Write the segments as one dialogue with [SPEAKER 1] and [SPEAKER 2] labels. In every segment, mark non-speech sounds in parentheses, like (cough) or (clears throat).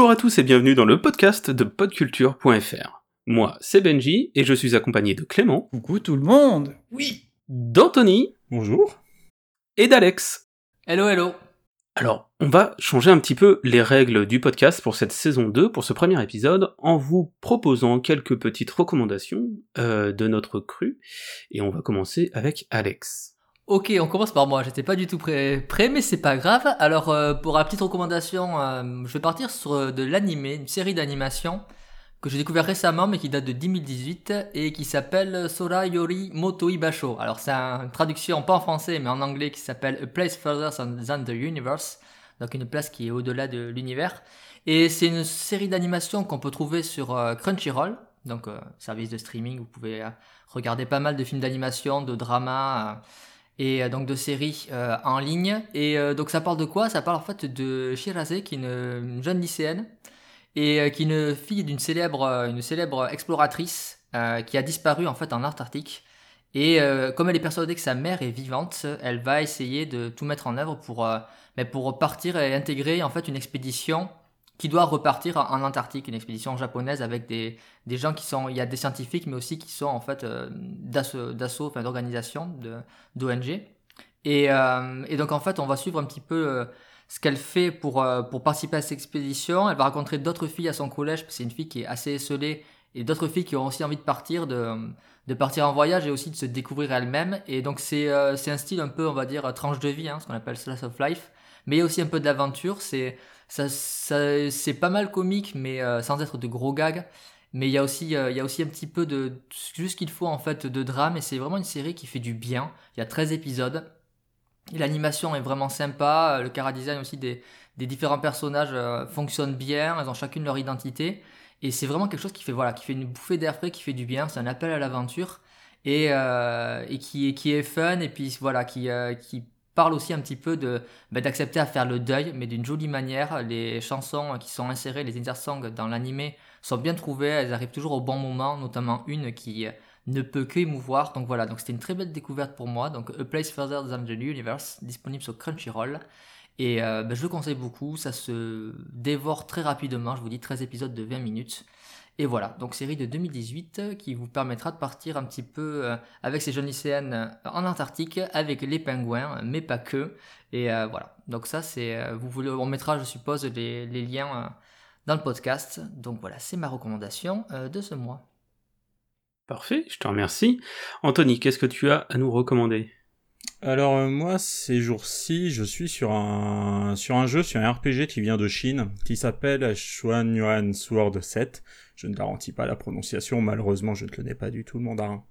[SPEAKER 1] Bonjour à tous et bienvenue dans le podcast de podculture.fr. Moi, c'est Benji et je suis accompagné de Clément.
[SPEAKER 2] Coucou tout le monde
[SPEAKER 1] Oui. D'Anthony.
[SPEAKER 3] Bonjour.
[SPEAKER 1] Et d'Alex.
[SPEAKER 4] Hello, hello.
[SPEAKER 1] Alors, on va changer un petit peu les règles du podcast pour cette saison 2, pour ce premier épisode, en vous proposant quelques petites recommandations euh, de notre cru. Et on va commencer avec Alex.
[SPEAKER 4] Ok, on commence par moi. J'étais pas du tout prêt, mais c'est pas grave. Alors, euh, pour la petite recommandation, euh, je vais partir sur euh, de l'animé, une série d'animation que j'ai découvert récemment, mais qui date de 2018 et qui s'appelle Sora Yori Moto Ibasho. Alors, c'est une traduction pas en français, mais en anglais qui s'appelle A Place Further Than the Universe. Donc, une place qui est au-delà de l'univers. Et c'est une série d'animation qu'on peut trouver sur Crunchyroll, donc service de streaming. Vous pouvez regarder pas mal de films d'animation, de drama et euh, donc de séries euh, en ligne. Et euh, donc ça parle de quoi? Ça parle en fait de Shirase, qui est une, jeune lycéenne et qui est une fille d'une célèbre, une célèbre exploratrice qui a disparu en fait en Antarctique. Et comme elle est persuadée que sa mère est vivante, elle va essayer de tout mettre en œuvre pour, mais pour partir et intégrer en fait une expédition qui doit repartir en Antarctique, une expédition japonaise avec des, des gens qui sont, il y a des scientifiques, mais aussi qui sont en fait euh, d'assaut, enfin d'organisation, d'ONG. Et, euh, et, donc en fait, on va suivre un petit peu euh, ce qu'elle fait pour, pour participer à cette expédition. Elle va rencontrer d'autres filles à son collège, c'est une fille qui est assez esselée, et d'autres filles qui ont aussi envie de partir, de, de partir en voyage et aussi de se découvrir elle-même. Et donc c'est un style un peu, on va dire, tranche de vie, hein, ce qu'on appelle slice of life. Mais il y a aussi un peu d'aventure, c'est ça, c'est pas mal comique, mais euh, sans être de gros gags. Mais il y a aussi, euh, y a aussi un petit peu de juste qu'il faut en fait de drame. Et c'est vraiment une série qui fait du bien. Il y a 13 épisodes. L'animation est vraiment sympa, le cara design aussi des, des différents personnages euh, fonctionne bien, elles ont chacune leur identité. Et c'est vraiment quelque chose qui fait voilà, qui fait une bouffée d'air frais, qui fait du bien, c'est un appel à l'aventure. Et, et qui, qui est fun. Et puis voilà qui parle aussi un petit peu de bah, d'accepter à faire le deuil, mais d'une jolie manière. Les chansons qui sont insérées, les intersongs dans l'animé sont bien trouvées, elles arrivent toujours au bon moment, notamment une qui ne peut qu'émouvoir. Donc voilà, donc c'était une très belle découverte pour moi. Donc A Place Further Than the Universe, disponible sur Crunchyroll. Et euh, bah, je le conseille beaucoup, ça se dévore très rapidement, je vous dis 13 épisodes de 20 minutes. Et voilà, donc série de 2018 euh, qui vous permettra de partir un petit peu euh, avec ces jeunes lycéennes euh, en Antarctique, avec les pingouins, mais pas que. Et voilà, donc ça c'est, vous voulez, on mettra je suppose les, liens dans le podcast. Donc voilà, c'est ma recommandation de ce mois.
[SPEAKER 1] Parfait, je te remercie. Anthony, qu'est-ce que tu as à nous recommander?
[SPEAKER 3] Alors moi ces jours-ci je suis sur un sur un jeu sur un RPG qui vient de Chine qui s'appelle Xuan Yuan Sword 7 je ne garantis pas la prononciation, malheureusement je ne connais pas du tout le mandarin.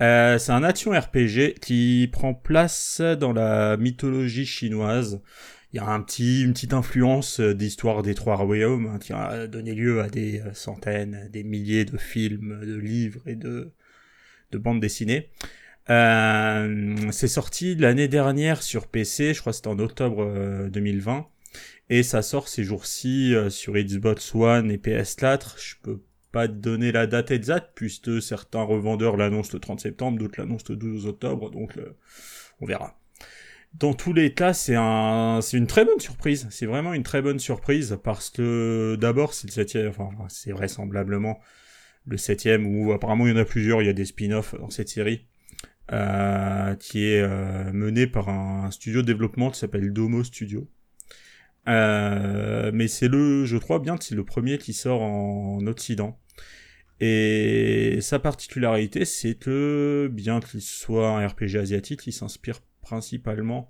[SPEAKER 3] Euh, c'est un action RPG qui prend place dans la mythologie chinoise. Il y a une petite influence d'histoire des trois royaumes hein, qui a donné lieu à des centaines, des milliers de films, de livres et de, de bandes dessinées. Euh, c'est sorti l'année dernière sur PC, je crois que c'était en octobre 2020. Euh, et ça sort ces jours-ci euh, sur Xbox One et PS4. Je peux pas te donner la date exacte, puisque certains revendeurs l'annoncent le 30 septembre, d'autres l'annoncent le 12 octobre, donc on verra. Dans tous les cas, c'est un, c'est une très bonne surprise. C'est vraiment une très bonne surprise parce que d'abord, c'est le septième, enfin, c'est vraisemblablement le septième ou apparemment il y en a plusieurs. Il y a des spin-offs dans cette série euh, qui est euh, mené par un studio de développement qui s'appelle Domo Studio. Euh, mais c'est le, je crois bien que c'est le premier qui sort en Occident. Et sa particularité, c'est que, bien qu'il soit un RPG asiatique, il s'inspire principalement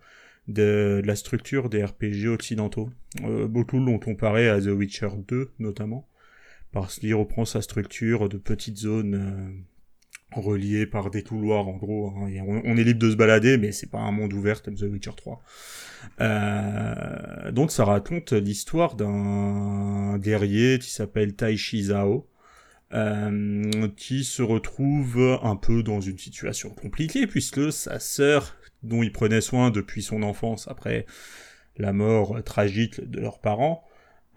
[SPEAKER 3] de, la structure des RPG occidentaux. Euh, beaucoup l'ont comparé à The Witcher 2, notamment, parce qu'il reprend sa structure de petites zones reliées par des couloirs, en gros. Hein. on, est libre de se balader, mais c'est pas un monde ouvert comme The Witcher 3. Euh, donc ça raconte l'histoire d'un guerrier qui s'appelle Taishi Zhao, euh, qui se retrouve un peu dans une situation compliquée puisque sa sœur, dont il prenait soin depuis son enfance après la mort tragique de leurs parents,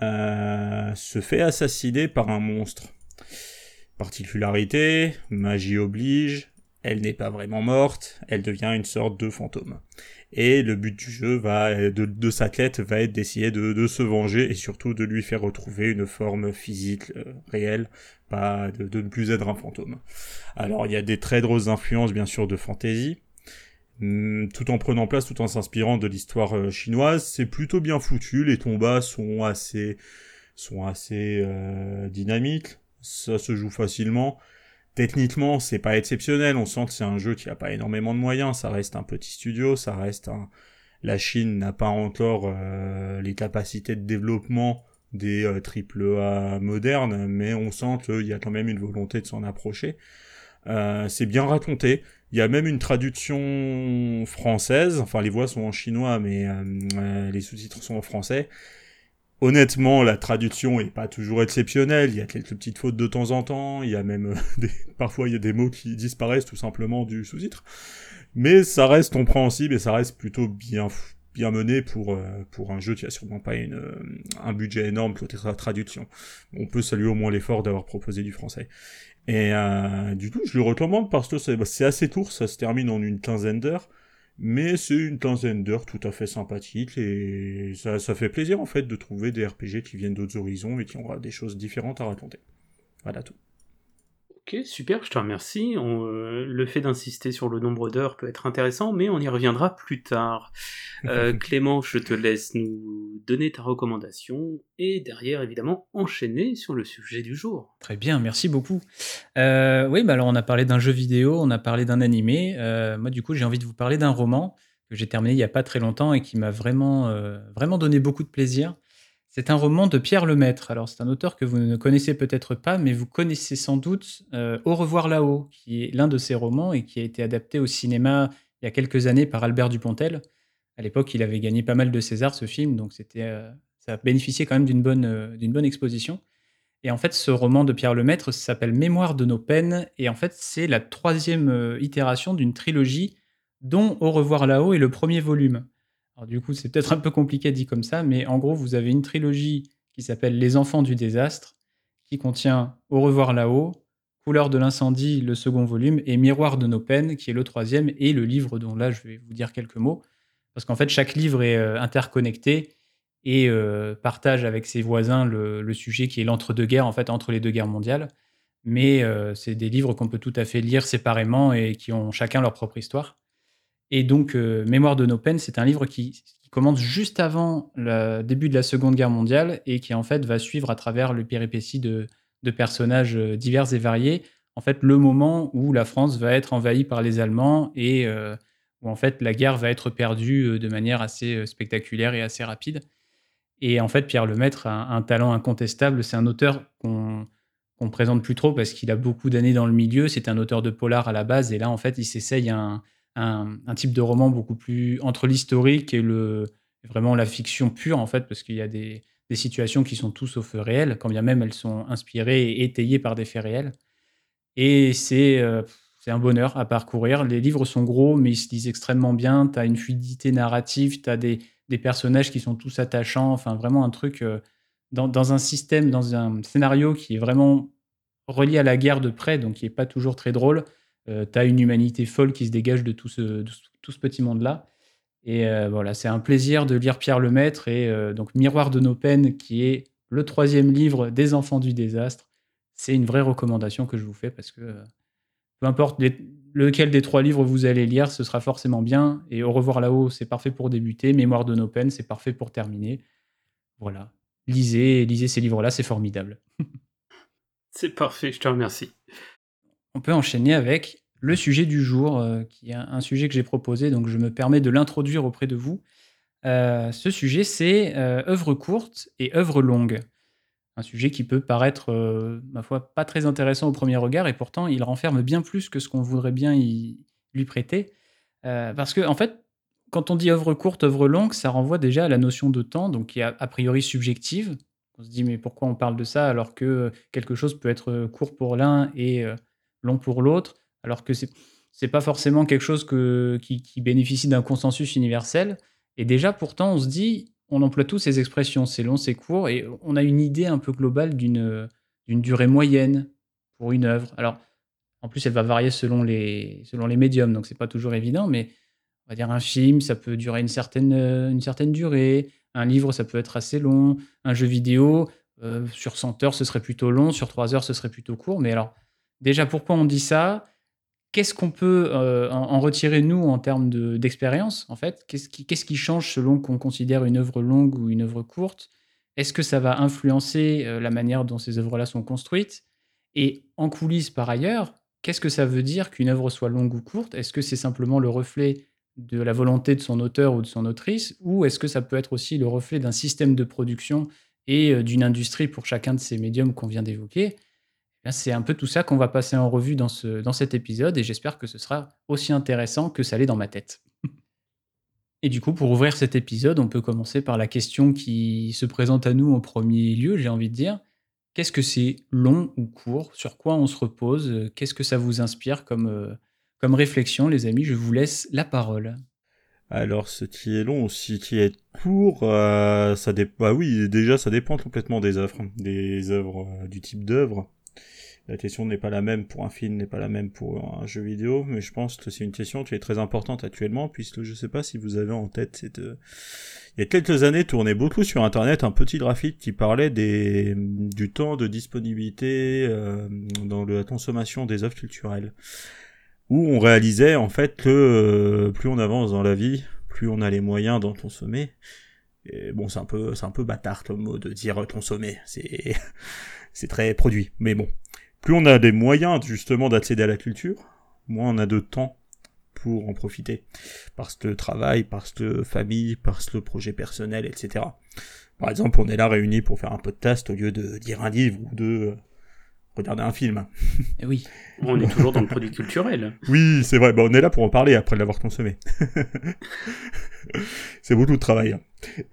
[SPEAKER 3] euh, se fait assassiner par un monstre. Particularité, magie oblige, elle n'est pas vraiment morte, elle devient une sorte de fantôme. Et le but du jeu va, de, sa quête va être d'essayer de, se venger et surtout de lui faire retrouver une forme physique euh, réelle, pas de, ne plus être un fantôme. Alors il y a des très grosses influences bien sûr de fantasy, hum, tout en prenant place, tout en s'inspirant de l'histoire euh, chinoise. C'est plutôt bien foutu, les combats sont assez, sont assez euh, dynamiques, ça se joue facilement. Techniquement, c'est pas exceptionnel. On sent que c'est un jeu qui a pas énormément de moyens. Ça reste un petit studio, ça reste un. La Chine n'a pas encore euh, les capacités de développement des euh, AAA modernes, mais on sent qu'il y a quand même une volonté de s'en approcher. Euh, c'est bien raconté. Il y a même une traduction française. Enfin, les voix sont en chinois, mais euh, euh, les sous-titres sont en français. Honnêtement, la traduction est pas toujours exceptionnelle. Il y a quelques petites fautes de temps en temps. Il y a même euh, (laughs) des... parfois il y a des mots qui disparaissent tout simplement du sous-titre. Mais ça reste compréhensible et ça reste plutôt bien bien mené pour euh, pour un jeu qui a sûrement pas euh, un budget énorme côté traduction. On peut saluer au moins l'effort d'avoir proposé du français. Et euh, du coup, je le recommande parce que c'est assez court, ça se termine en une quinzaine d'heures mais c'est une quinzaine d'heures tout à fait sympathique et ça, ça, fait plaisir en fait de trouver des RPG qui viennent d'autres horizons et qui ont des choses différentes à raconter. Voilà tout.
[SPEAKER 1] Ok, super, je te remercie. On, euh, le fait d'insister sur le nombre d'heures peut être intéressant, mais on y reviendra plus tard. Euh, (laughs) Clément, je te laisse nous donner ta recommandation et derrière, évidemment, enchaîner sur le sujet du jour.
[SPEAKER 2] Très bien, merci beaucoup. Euh, oui, bah alors on a parlé d'un jeu vidéo, on a parlé d'un animé. Moi, du coup, j'ai envie de vous parler d'un roman que j'ai terminé il n'y a pas très longtemps et qui m'a vraiment, vraiment donné beaucoup de plaisir. C'est un roman de Pierre Lemaître. Alors, c'est un auteur que vous ne connaissez peut-être pas, mais vous connaissez sans doute euh, Au revoir là-haut, qui est l'un de ses romans et qui a été adapté au cinéma il y a quelques années par Albert Dupontel. À l'époque, il avait gagné pas mal de César, ce film, donc c'était, euh, ça a bénéficié quand même d'une bonne, euh, d'une bonne exposition. Et en fait, ce roman de Pierre Lemaître s'appelle Mémoire de nos peines, et en fait, c'est la troisième itération d'une trilogie dont Au revoir là-haut est le premier volume. Alors du coup, c'est peut-être un peu compliqué dit comme ça, mais en gros, vous avez une trilogie qui s'appelle Les enfants du désastre, qui contient Au revoir là-haut, Couleur de l'incendie, le second volume, et Miroir de nos peines, qui est le troisième, et le livre dont là, je vais vous dire quelques mots. Parce qu'en fait, chaque livre est euh, interconnecté et euh, partage avec ses voisins le, sujet qui est l'entre-deux-guerres, en fait, entre les deux guerres mondiales. Mais euh, c'est des livres qu'on peut tout à fait lire séparément et qui ont chacun leur propre histoire. Et donc, euh, Mémoire de nos peines, c'est un livre qui, commence juste avant le début de la Seconde Guerre mondiale et qui, en fait, va suivre à travers le péripéties de, de, personnages euh, divers et variés, en fait, le moment où la France va être envahie par les Allemands et euh, où, en fait, la guerre va être perdue de manière assez spectaculaire et assez rapide. Et en fait, Pierre Lemaître a un, talent incontestable. C'est un auteur qu'on ne présente plus trop parce qu'il a beaucoup d'années dans le milieu. C'est un auteur de polar à la base. Et là, en fait, il s'essaye un, un, type de roman beaucoup plus entre l'historique et le, vraiment la fiction pure, en fait, parce qu'il y a des, des, situations qui sont tout sauf réelles, quand bien même elles sont inspirées et étayées par des faits réels. Et c'est euh, un bonheur à parcourir. Les livres sont gros, mais ils se lisent extrêmement bien. Tu as une fluidité narrative, tu as des, des, personnages qui sont tous attachants. Enfin, vraiment un truc euh, dans, dans, un système, dans un scénario qui est vraiment relié à la guerre de près, donc qui n'est pas toujours très drôle euh, tu as une humanité folle qui se dégage de tout ce, tout ce petit monde-là. Et euh, voilà, c'est un plaisir de lire Pierre Lemaître et euh, donc Miroir de nos peines, qui est le troisième livre des enfants du désastre. C'est une vraie recommandation que je vous fais parce que euh, peu importe lequel des trois livres vous allez lire, ce sera forcément bien. Et Au revoir là-haut, c'est parfait pour débuter. Mémoire de nos peines, c'est parfait pour terminer. Voilà. Lisez, lisez ces livres-là, c'est formidable. (laughs)
[SPEAKER 1] c'est parfait, je te remercie
[SPEAKER 2] on peut enchaîner avec le sujet du jour, euh, qui est un sujet que j'ai proposé, donc je me permets de l'introduire auprès de vous. Euh, ce sujet, c'est euh, œuvre courte et œuvre longue. Un sujet qui peut paraître, ma foi, pas très intéressant au premier regard, et pourtant il renferme bien plus que ce qu'on voudrait bien lui prêter. Parce que, en fait, quand on dit œuvre courte, œuvre longue, ça renvoie déjà à la notion de temps, donc qui est a priori subjective. On se dit, mais pourquoi on parle de ça alors que quelque chose peut être court pour l'un et long pour l'autre, alors que c'est c'est pas forcément quelque chose que, qui, bénéficie d'un consensus universel. Et déjà, pourtant, on se dit, on emploie tous ces expressions, c'est long, c'est court, et on a une idée un peu globale d'une durée moyenne pour une œuvre. Alors, en plus, elle va varier selon les, selon les médiums, donc c'est pas toujours évident, mais On va dire un film, ça peut durer une certaine, une certaine durée. Un livre, ça peut être assez long. Un jeu vidéo, sur 100 heures, ce serait plutôt long. Sur 3 heures, ce serait plutôt court. Mais alors, déjà, pourquoi on dit ça? Qu'est-ce qu'on peut en, retirer, nous, en termes d'expérience, en fait? Qu'est-ce qui, change selon qu'on considère une œuvre longue ou une œuvre courte? Est-ce que ça va influencer la manière dont ces œuvres-là sont construites? Et en coulisses, par ailleurs, qu'est-ce que ça veut dire qu'une œuvre soit longue ou courte? Est-ce que c'est simplement le reflet de la volonté de son auteur ou de son autrice? Ou est-ce que ça peut être aussi le reflet d'un système de production et d'une industrie pour chacun de ces médiums qu'on vient d'évoquer? C'est un peu tout ça qu'on va passer en revue dans, ce, dans cet épisode et j'espère que ce sera aussi intéressant que ça l'est dans ma tête. (laughs) Et du coup, pour ouvrir cet épisode, on peut commencer par la question qui se présente à nous en premier lieu, j'ai envie de dire. Qu'est-ce que c'est long ou court? Sur quoi on se repose? Qu'est-ce que ça vous inspire comme, euh, réflexion, les amis? Je vous laisse la parole.
[SPEAKER 3] Alors, ce qui est long, ce qui est court, euh, ça dépend. Bah oui, déjà, ça dépend complètement des œuvres, œuvres, euh, du type d'œuvre. La question n'est pas la même pour un film, n'est pas la même pour un jeu vidéo, mais je pense que c'est une question qui est très importante actuellement, puisque je ne sais pas si vous avez en tête cette... Euh, il y a quelques années, tournait beaucoup sur Internet un petit graphique qui parlait des, du temps de disponibilité euh, dans la consommation des œuvres culturelles, où on réalisait en fait que euh, plus on avance dans la vie, plus on a les moyens d'en consommer. Et bon, c'est un peu, c'est un peu bâtard comme mot de dire consommer. C'est, (laughs) c'est très produit. Mais bon, plus on a des moyens justement d'accéder à la culture, moins on a de temps pour en profiter. Parce que travail, parce que famille, parce que projet personnel, etc. Par exemple, on est là réunis pour faire un podcast au lieu de lire un livre ou de euh, regarder un film.
[SPEAKER 2] Et eh oui.
[SPEAKER 1] On est toujours dans le produit culturel. (laughs)
[SPEAKER 3] Oui, c'est vrai. Bah, on est là pour en parler après l'avoir consommé. (laughs) c'est beaucoup de travail.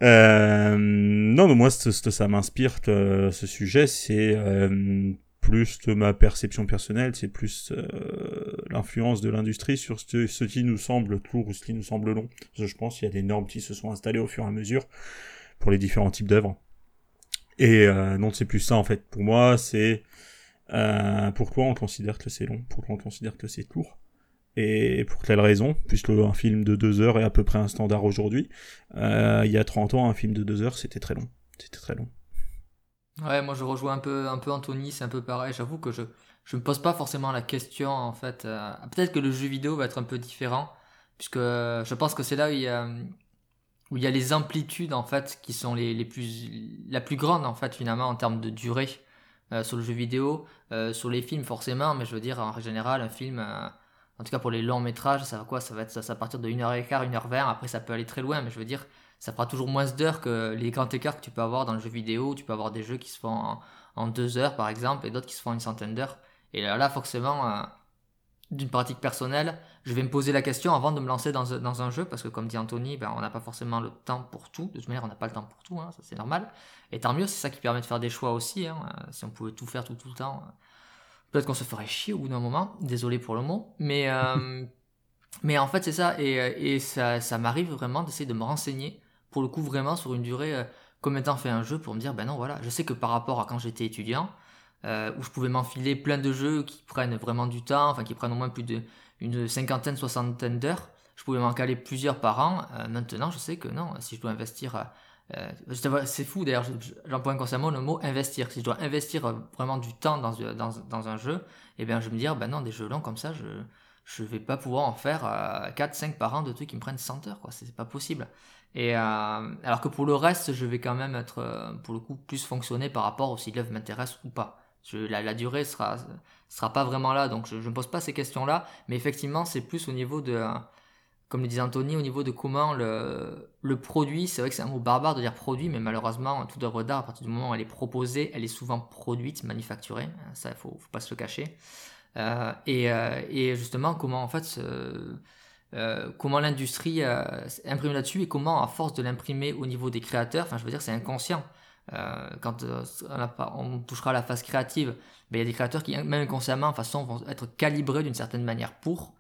[SPEAKER 3] Euh, non, mais moi, ça m'inspire ce sujet. C'est euh, plus de ma perception personnelle, c'est plus euh, l'influence de l'industrie sur ce, qui nous semble court ou ce qui nous semble long. je pense qu'il y a des normes qui se sont installées au fur et à mesure pour les différents types d'œuvres. Et euh, non, c'est plus ça en fait. Pour moi, c'est euh, pourquoi on considère que c'est long, pourquoi on considère que c'est court. Et pour quelle raison Puisque un film de deux heures est à peu près un standard aujourd'hui. Il y a 30 ans, un film de deux heures, c'était très long. C'était très long.
[SPEAKER 4] Ouais, moi je rejoins un peu, un peu Anthony, c'est un peu pareil. J'avoue que je je me pose pas forcément la question en fait. Euh, peut-être que le jeu vidéo va être un peu différent, puisque euh, je pense que c'est là où il y a où il y a les amplitudes en fait qui sont les, les plus la plus grande en fait finalement en termes de durée euh, sur le jeu vidéo, sur les films forcément, mais je veux dire en général un film. en tout cas pour les longs métrages, ça va quoi Ça va être ça, à partir de 1h15, 1h20, après ça peut aller très loin, mais je veux dire, ça fera toujours moins d'heures que les grands écarts que tu peux avoir dans le jeu vidéo. Tu peux avoir des jeux qui se font en, deux heures par exemple et d'autres qui se font une centaine d'heures. Et là, forcément, euh, d'une pratique personnelle, je vais me poser la question avant de me lancer dans, un jeu parce que comme dit Anthony, ben, on n'a pas forcément le temps pour tout. De toute manière, on n'a pas le temps pour tout, hein, ça c'est normal. Et tant mieux, c'est ça qui permet de faire des choix aussi. Hein. Si on pouvait tout faire tout, tout le temps, peut-être qu'on se ferait chier au bout d'un moment. Désolé pour le mot. Mais, euh, (laughs) mais en fait, c'est ça. Et, et ça, ça m'arrive vraiment d'essayer de me renseigner pour le coup vraiment sur une durée, euh, de temps fait un jeu pour me dire, ben non, voilà, je sais que par rapport à quand j'étais étudiant, euh, où je pouvais m'enfiler plein de jeux qui prennent vraiment du temps, enfin qui prennent au moins plus d'une cinquantaine, soixantaine d'heures, je pouvais m'en caler plusieurs par an. Euh, maintenant, je sais que non, si je dois investir, c'est fou d'ailleurs, j'emploie inconsciemment le mot investir. Si je dois investir vraiment du temps dans, un jeu, et eh bien je me dire, ben non, des jeux longs comme ça, je je vais pas pouvoir en faire 4-5 par an de trucs qui me prennent 100 heures, quoi. C'est pas possible. Euh, alors que pour le reste, je vais quand même être, euh, pour le coup, plus fonctionner par rapport au si l'œuvre m'intéresse ou pas. la, durée sera, sera pas vraiment là, donc je ne pose pas ces questions-là. Mais effectivement, c'est plus au niveau de, comme le disait Anthony, au niveau de comment le, produit, c'est vrai que c'est un mot barbare de dire produit, mais malheureusement, toute œuvre d'art, à partir du moment où elle est proposée, elle est souvent produite, manufacturée. Ça, il faut, faut pas se le cacher. Euh, euh, et, justement, comment en fait euh, comment l'industrie euh, imprime là-dessus et comment, à force de l'imprimer au niveau des créateurs, enfin je veux dire c'est inconscient. Euh, quand on, touchera la phase créative, ben, il y a des créateurs qui, même inconsciemment, de façon, vont être calibrés d'une certaine manière pour.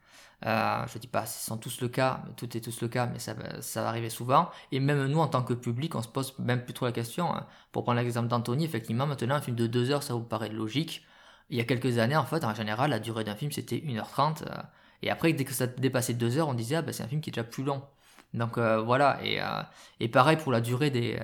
[SPEAKER 4] Euh, je dis pas ce sont tous le cas, mais tout est tous le cas, mais ça, ça va arriver souvent. Et même nous, en tant que public, on se pose même plus trop la question. Hein. Pour prendre l'exemple d'Anthony, effectivement, maintenant, un film de deux heures, ça vous paraît logique. Il y a quelques années, en fait, en général, la durée d'un film, c'était 1h30. Et après, dès que ça dépassait deux heures, on disait, ah ben c'est un film qui est déjà plus long. Donc voilà, et, et pareil pour la durée des,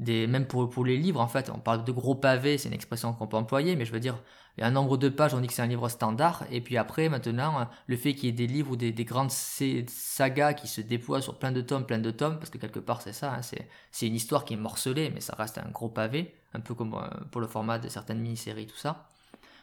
[SPEAKER 4] des même pour, pour les livres, en fait, on parle de gros pavés, c'est une expression qu'on peut employer, mais je veux dire, il y a un nombre de pages, on dit que c'est un livre standard, et puis après, maintenant, le fait qu'il y ait des livres ou des, des, grandes sagas qui se déploient sur plein de tomes, plein de tomes, parce que quelque part c'est ça, hein, c'est une histoire qui est morcelée, mais ça reste un gros pavé, un peu comme euh, pour le format de certaines mini-séries, tout ça.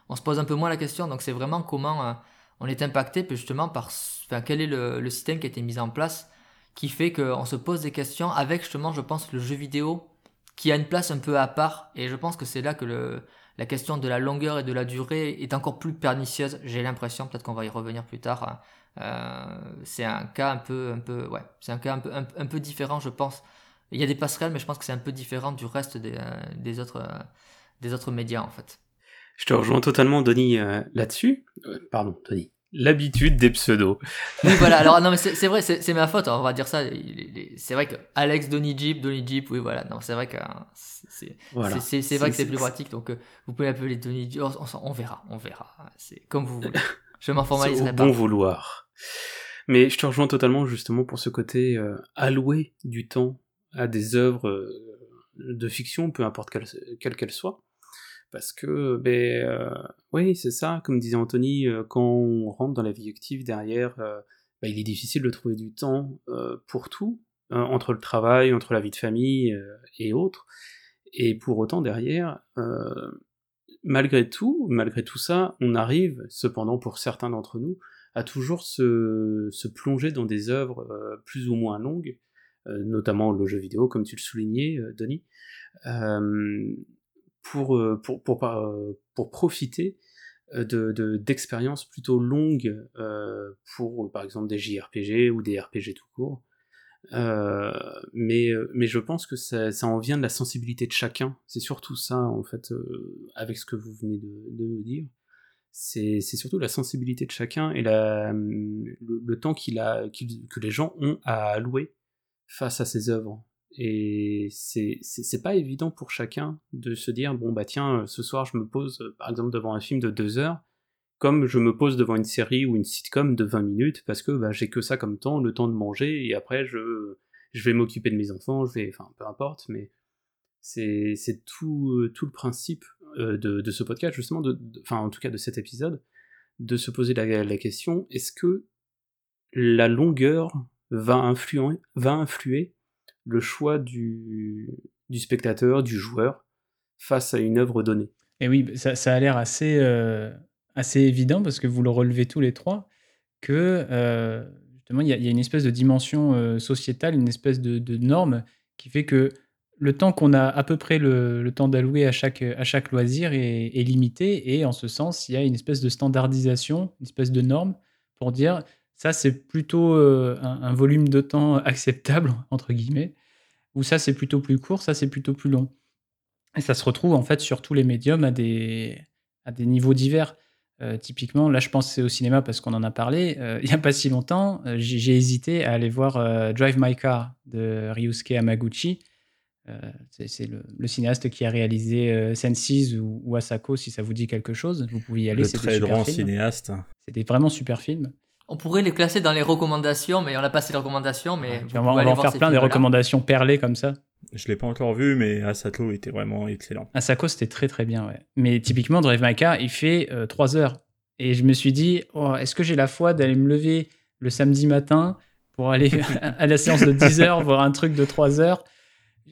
[SPEAKER 4] On se pose un peu moins la question, donc c'est vraiment comment euh, on est impacté justement par enfin, quel est le, système qui a été mis en place qui fait qu'on se pose des questions avec justement, je pense, le jeu vidéo qui a une place un peu à part, et je pense que c'est là que le, la question de la longueur et de la durée est encore plus pernicieuse. J'ai l'impression, peut-être qu'on va y revenir plus tard. Euh, c'est un cas un peu, un peu, ouais, c'est un cas un peu, un, peu différent, je pense. Il y a des passerelles, mais je pense que c'est un peu différent du reste des, euh, autres, euh, des autres médias en fait.
[SPEAKER 1] Je te rejoins totalement, Denis, là-dessus. pardon, Denis l'habitude des pseudos.
[SPEAKER 4] Oui, voilà. Alors, non, mais c'est vrai, c'est ma faute. On va dire ça. C'est vrai que Alex, Donny Jeep, Donny Jeep, oui, voilà. Non, c'est vrai que c'est c'est vrai que c'est plus pratique. Donc, euh, vous pouvez appeler Donny Jeep. On, verra, on verra. C'est comme vous voulez. (laughs) Je m'en formaliserai
[SPEAKER 1] pas. Bon vouloir. Mais je te rejoins totalement justement pour ce côté euh, allouer du temps à des œuvres euh, de fiction, peu importe quelle qu'elle soit parce que, ben, euh, oui, c'est ça, comme disait Anthony, euh, quand on rentre dans la vie active derrière, euh, ben, il est difficile de trouver du temps pour tout, hein, entre le travail, entre la vie de famille et autres. Et pour autant, derrière, malgré tout, malgré tout ça, on arrive, cependant pour certains d'entre nous, à toujours se, se, plonger dans des œuvres plus ou moins longues, notamment le jeu vidéo, comme tu le soulignais, Denis, pour, euh, pour, pour, euh, pour profiter euh, de, d'expériences plutôt longues pour par exemple des JRPG ou des RPG tout court. mais, mais je pense que ça, ça, en vient de la sensibilité de chacun. C'est surtout ça, en fait, avec ce que vous venez de, de nous dire. C'est, surtout la sensibilité de chacun et la, le, temps a, que les gens ont à allouer face à ces œuvres. Et c'est pas évident pour chacun de se dire bon bah tiens euh, ce soir je me pose euh, par exemple devant un film de deux heures comme je me pose devant une série ou une sitcom de 20 minutes parce que bah, j'ai que ça comme temps, le temps de manger et après je, je vais m'occuper de mes enfants, je vais enfin peu importe mais c'est tout, euh, tout le principe de, de, ce podcast justement, de, enfin en tout cas de cet épisode, de se poser la, la question est-ce que la longueur va influer, va influer le choix du, spectateur, du joueur, face à une œuvre donnée.
[SPEAKER 2] Et oui, ça, a l'air assez, euh, assez évident parce que vous le relevez tous les trois, que euh, justement il y, a une espèce de dimension euh, sociétale, une espèce de, norme qui fait que le temps qu'on a à peu près le, le temps d'allouer à chaque, à chaque loisir est, est, limité et en ce sens il y a une espèce de standardisation, une espèce de norme pour dire ça, c'est plutôt euh, un, volume de temps acceptable, entre guillemets, ou ça, c'est plutôt plus court, ça, c'est plutôt plus long. Et ça se retrouve en fait sur tous les médiums à des, à des niveaux divers. Euh, typiquement, là, je pense c'est au cinéma parce qu'on en a parlé. Euh, il n'y a pas si longtemps, j'ai hésité à aller voir Drive My Car de Ryusuke Hamaguchi. c'est le, cinéaste qui a réalisé Senses ou, ou, Asako, si ça vous dit quelque chose. Vous pouvez y aller.
[SPEAKER 3] C'est très grand cinéaste.
[SPEAKER 2] C'était vraiment super film.
[SPEAKER 4] On pourrait les classer dans les recommandations, mais on a passé les recommandations. Mais
[SPEAKER 2] on va, en faire plein des recommandations perlées comme ça.
[SPEAKER 3] Je l'ai pas encore vu, mais Asako était vraiment excellent.
[SPEAKER 2] Asako, c'était très très bien, ouais. Mais typiquement, Drive My Car, il fait 3 euh, heures. Et je me suis dit, oh, est-ce que j'ai la foi d'aller me lever le samedi matin pour aller (laughs) à la séance de 10 heures, voir un truc de 3 heures?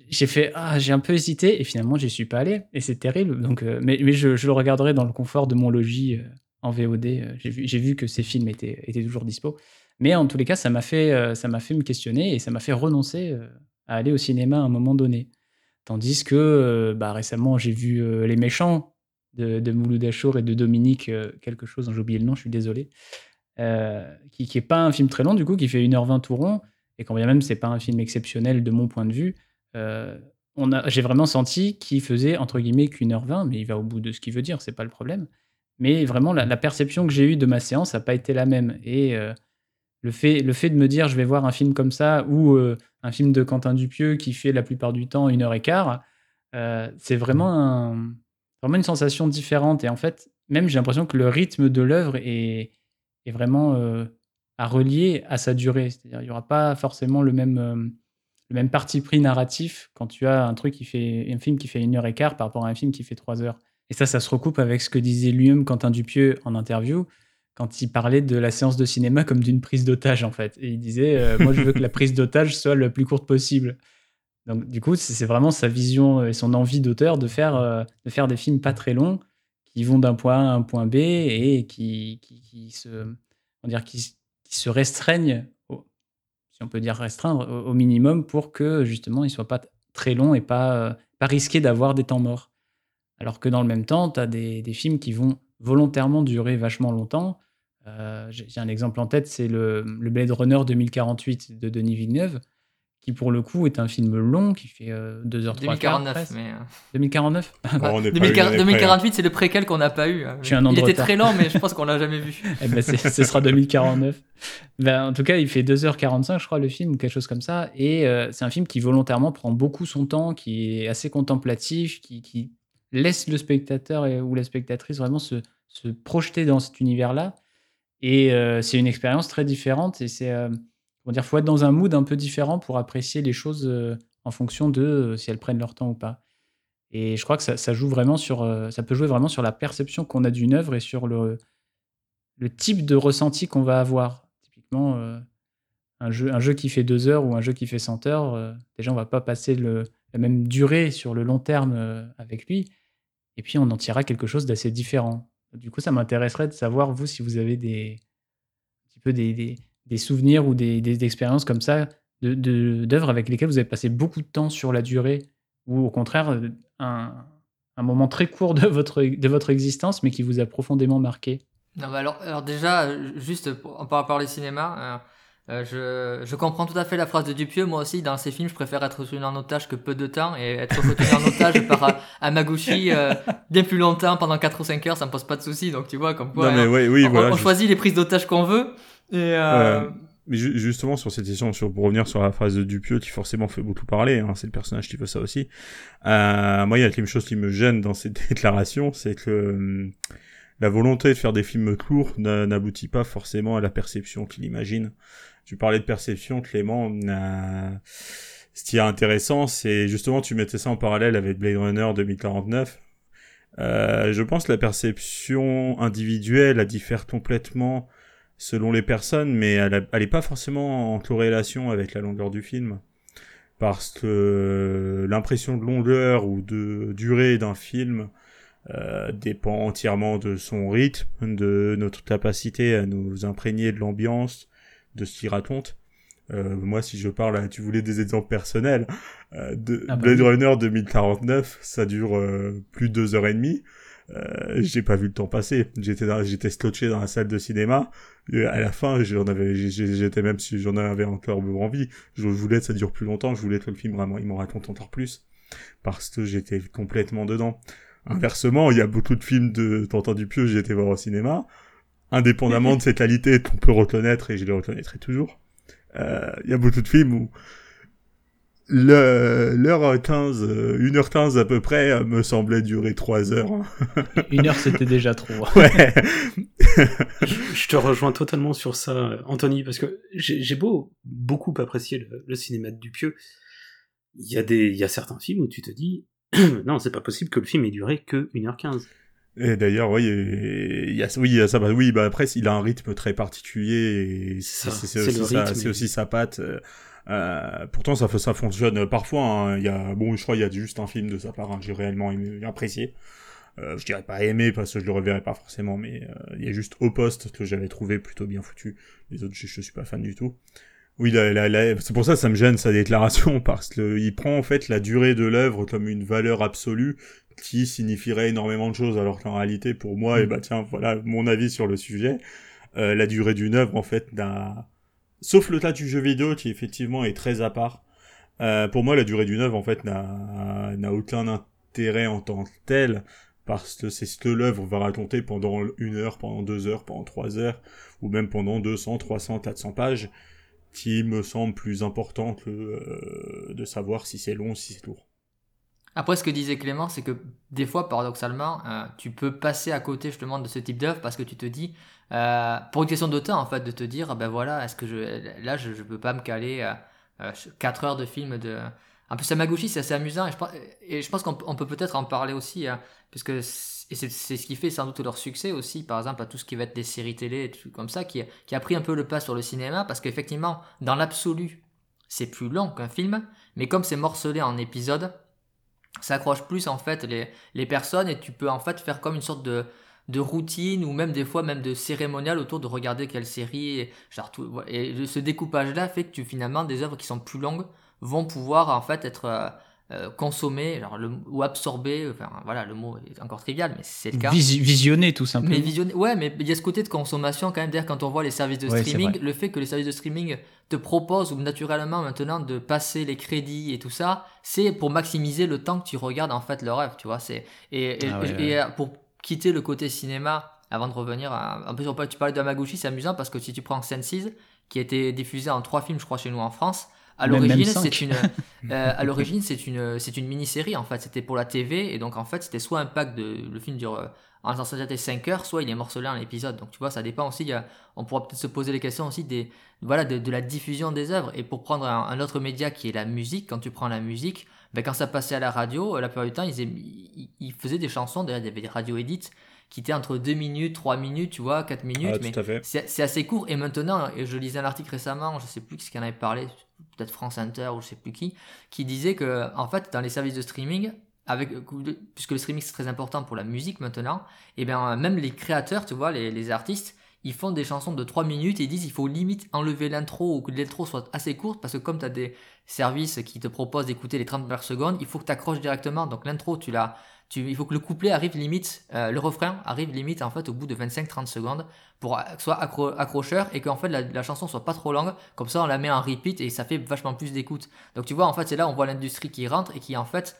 [SPEAKER 2] J'ai fait ah j'ai un peu hésité et finalement j'y suis pas allé et c'est terrible donc euh, mais, mais je, je, le regarderai dans le confort de mon logis euh, en VOD. Euh, j'ai vu, que ces films étaient, toujours dispo. Mais en tous les cas, ça m'a fait, euh, fait me questionner et ça m'a fait renoncer euh, à aller au cinéma à un moment donné. Tandis que bah, récemment, j'ai vu Les Méchants de, de Mouloud et de Dominique, quelque chose, j'ai oublié le nom, je suis désolé, qui n'est pas un film très long, du coup, qui fait 1h20 tout rond. Et quand bien même, c'est pas un film exceptionnel de mon point de vue, j'ai vraiment senti qu'il faisait entre guillemets qu'une heure 20, mais il va au bout de ce qu'il veut dire, c'est pas le problème. Mais vraiment, la, perception que j'ai eue de ma séance n'a pas été la même. Et euh, le, fait, le fait de me dire, je vais voir un film comme ça, ou euh, un film de Quentin Dupieux qui fait la plupart du temps une heure et quart, euh, c'est vraiment, vraiment une sensation différente. Et en fait, même j'ai l'impression que le rythme de l'œuvre est, est, vraiment à relier à sa durée. C'est-à-dire il n'y aura pas forcément le même, le même parti pris narratif quand tu as un truc qui fait un film qui fait une heure et quart par rapport à un film qui fait trois heures. Et ça, ça se recoupe avec ce que disait lui-même Quentin Dupieux en interview quand il parlait de la séance de cinéma comme d'une prise d'otage en fait. Et il disait, euh, moi je veux que la (laughs) prise d'otage soit la plus courte possible. Donc du coup, c'est vraiment sa vision et son envie d'auteur de faire, euh, de faire des films pas très longs qui vont d'un point A à un point B et qui, qui, se, on dire, qui, se restreignent, si on peut dire restreindre, au, minimum pour que justement ils soient pas très longs et pas, euh, pas risqués d'avoir des temps morts. Alors que dans le même temps, tu as des, des, films qui vont volontairement durer vachement longtemps. Euh, j'ai un exemple en tête, c'est le, le, Blade Runner 2048 de Denis Villeneuve, qui pour le coup est un film long qui fait 2h03.
[SPEAKER 4] 2049, mais.
[SPEAKER 2] 2049
[SPEAKER 4] 2048, (laughs) c'est le préquel qu'on n'a pas eu. Hein. Il était très lent, mais je (laughs) pense qu'on l'a jamais vu.
[SPEAKER 2] eh ben ce sera 2049. ben, en tout cas, il fait 2h45, je crois, le film, ou quelque chose comme ça. Et euh, c'est un film qui volontairement prend beaucoup son temps, qui est assez contemplatif, qui, qui laisse le spectateur ou la spectatrice vraiment se, se projeter dans cet univers-là. Et euh, c'est une expérience très différente. Et c'est. Euh, comment dire, faut être dans un mood un peu différent pour apprécier les choses euh, en fonction de si elles prennent leur temps ou pas. Et je crois que ça, joue vraiment sur, ça peut jouer vraiment sur la perception qu'on a d'une œuvre et sur le, le type de ressenti qu'on va avoir. Typiquement, un, jeu, un jeu qui fait deux heures ou un jeu qui fait 100 heures, déjà on va pas passer le, la même durée sur le long terme avec lui. Et puis on en tirera quelque chose d'assez différent. Du coup, ça m'intéresserait de savoir, vous, si vous avez des, un petit peu des des souvenirs ou des, des expériences comme ça d'œuvres de, avec lesquelles vous avez passé beaucoup de temps sur la durée ou au contraire euh, un, un, moment très court de votre, de votre existence mais qui vous a profondément marqué?
[SPEAKER 4] Non, alors, alors déjà, juste en parlant des cinémas, euh, je, je, comprends tout à fait la phrase de Dupieux. Moi aussi, dans ces films, je préfère être retenu en otage que peu de temps et être retenu en (laughs) otage par Amaguchi euh, bien plus longtemps, pendant 4 ou 5 heures, ça me pose pas de soucis. Donc tu vois, comme quoi,
[SPEAKER 3] non, mais oui, oui,
[SPEAKER 4] on,
[SPEAKER 3] voilà,
[SPEAKER 4] on choisit les prises d'otage qu'on veut. Et euh...
[SPEAKER 3] Mais justement, sur cette question, sur, pour revenir sur la phrase de Dupieux, qui forcément fait beaucoup parler, hein, c'est le personnage qui veut ça aussi. Euh, moi, il y a quelque chose qui me gêne dans cette (laughs) déclaration, c'est que hum, la volonté de faire des films courts n'aboutit pas forcément à la perception qu'il imagine. Tu parlais de perception, Clément. Ce qui est intéressant, c'est justement, tu mettais ça en parallèle avec Blade Runner 2049. Euh, je pense que la perception individuelle, elle diffère complètement selon les personnes, mais elle, n'est pas forcément en corrélation avec la longueur du film. Parce que l'impression de longueur ou de durée d'un film euh, dépend entièrement de son rythme, de notre capacité à nous imprégner de l'ambiance, de ce qu'il raconte. Euh, moi, si je parle, tu voulais des exemples personnels, euh, de ah bah Blade Runner 2049, ça dure plus de deux heures et demie. Euh, j'ai pas vu le temps passer. J'étais j'étais scotché dans la salle de cinéma. Et à la fin, j'en avais, j'étais même si j'en avais encore envie. Je voulais que ça dure plus longtemps. Je voulais que le film vraiment, il m'en raconte encore plus. Parce que j'étais complètement dedans. Inversement, il y a beaucoup de films de Tintin Dupieux, j'ai été voir au cinéma. Indépendamment de (laughs) ses qualités qu'on peut reconnaître, et je les reconnaîtrai toujours. Euh, il y a beaucoup de films où l'heure 15, 1h15 à peu près euh, me semblait durer 3 heures.
[SPEAKER 2] Une (laughs) heure c'était déjà trop. (laughs)
[SPEAKER 3] Ouais.
[SPEAKER 1] je, te rejoins totalement sur ça, Anthony, parce que j'ai beau beaucoup apprécier le, cinéma de Dupieux. Il y, a des, il y a certains films où tu te dis, (clears throat) non, c'est pas possible que le film ait duré que 1h15.
[SPEAKER 3] Et d'ailleurs, oui, il y a, oui, ça, bah, oui, bah après, il a un rythme très particulier et c'est aussi, aussi, sa patte. Euh, euh, pourtant, ça, ça fonctionne parfois. Hein. Il y a, bon, je crois, il y a juste un film de sa part hein, que j'ai réellement aimé, apprécié. Euh, je dirais pas aimé parce que je le reverrai pas forcément, mais euh, il y a juste au poste que j'avais trouvé plutôt bien foutu. Les autres, je, je suis pas fan du tout. Oui, c'est pour ça que ça me gêne sa déclaration (laughs) parce qu'il prend en fait la durée de l'œuvre comme une valeur absolue qui signifierait énormément de choses, alors qu'en réalité, pour moi, et eh bah ben, tiens, voilà mon avis sur le sujet. Euh, la durée d'une œuvre, en fait, n'a sauf le cas du jeu vidéo qui effectivement est très à part. Euh, pour moi, la durée d'une œuvre en fait n'a n'a aucun intérêt en tant que tel parce que c'est ce que l'œuvre va raconter pendant une heure, pendant deux heures, pendant trois heures, ou même pendant 200, 300, 400 pages, qui me semble plus important que euh, de savoir si c'est long, si c'est lourd.
[SPEAKER 4] Après, ce que disait Clément, c'est que des fois, paradoxalement, euh, tu peux passer à côté justement de ce type d'œuvre parce que tu te dis, euh, pour une question de temps en fait, de te dire, ben voilà, est-ce que je, là, je ne peux pas me caler euh, 4 heures de film de. Un peu Samaguchi, c'est assez amusant et je pense, et je pense qu'on peut peut-être en parler aussi, hein, puisque c'est ce qui fait sans doute leur succès aussi, par exemple, à tout ce qui va être des séries télé et tout comme ça, qui, qui a pris un peu le pas sur le cinéma, parce qu'effectivement, dans l'absolu, c'est plus long qu'un film, mais comme c'est morcelé en épisodes, ça accroche plus en fait les, les, personnes et tu peux en fait faire comme une sorte de, de routine ou même des fois même de cérémonial autour de regarder quelle série et, genre tout, et ce découpage là fait que tu finalement des œuvres qui sont plus longues vont pouvoir en fait être euh, consommer le, ou absorber enfin voilà le mot est encore trivial mais c'est le cas.
[SPEAKER 2] Visionner tout simplement.
[SPEAKER 4] Mais visionner ouais mais il y a ce côté de consommation quand même d'ailleurs quand on voit les services de streaming le fait que les services de streaming te proposent naturellement maintenant de passer les crédits et tout ça c'est pour maximiser le temps que tu regardes en fait leur œuvre tu vois c'est et, et, ah euh, pour quitter le côté cinéma avant de revenir à, un peu tu parlais de Amaguchi c'est amusant parce que si tu prends Senses qui a été diffusé en trois films je crois chez nous en France à l'origine, c'est une, (laughs) euh, à l'origine, c'est une, c'est une mini-série en fait. C'était pour la TV et donc en fait, c'était soit un pack de, le film dure euh, en sensationnalité 5 heures, soit il est morcelé en épisode. Donc tu vois, ça dépend aussi. on pourra peut-être se poser les questions aussi des, voilà, de, la diffusion des œuvres. Et pour prendre un, autre média qui est la musique, quand tu prends la musique, ben quand ça passait à la radio, la plupart du temps, ils, ils, faisaient des chansons. D'ailleurs, il y avait des radio edits qui étaient entre 2 minutes, 3 minutes, tu vois, 4 minutes. mais c'est assez court. Et maintenant, je lisais un article récemment, je sais plus qui en avait parlé, peut-être France Inter ou je sais plus qui, qui disait que en fait dans les services de streaming, avec, puisque le streaming c'est très important pour la musique maintenant, et bien même les créateurs, tu vois, les, les artistes, ils font des chansons de 3 minutes et ils disent il faut limite enlever l'intro ou que l'intro soit assez courte parce que comme tu as des services qui te proposent d'écouter les 30 premières secondes, il faut que tu accroches directement. Donc l'intro, tu il faut que le couplet arrive limite, euh, le refrain arrive limite en fait au bout de 25-30 secondes pour que soit accrocheur et qu'en fait la, chanson soit pas trop longue. Comme ça, on la met en repeat et ça fait vachement plus d'écoute. Donc tu vois, en fait, c'est là on voit l'industrie qui rentre et qui en fait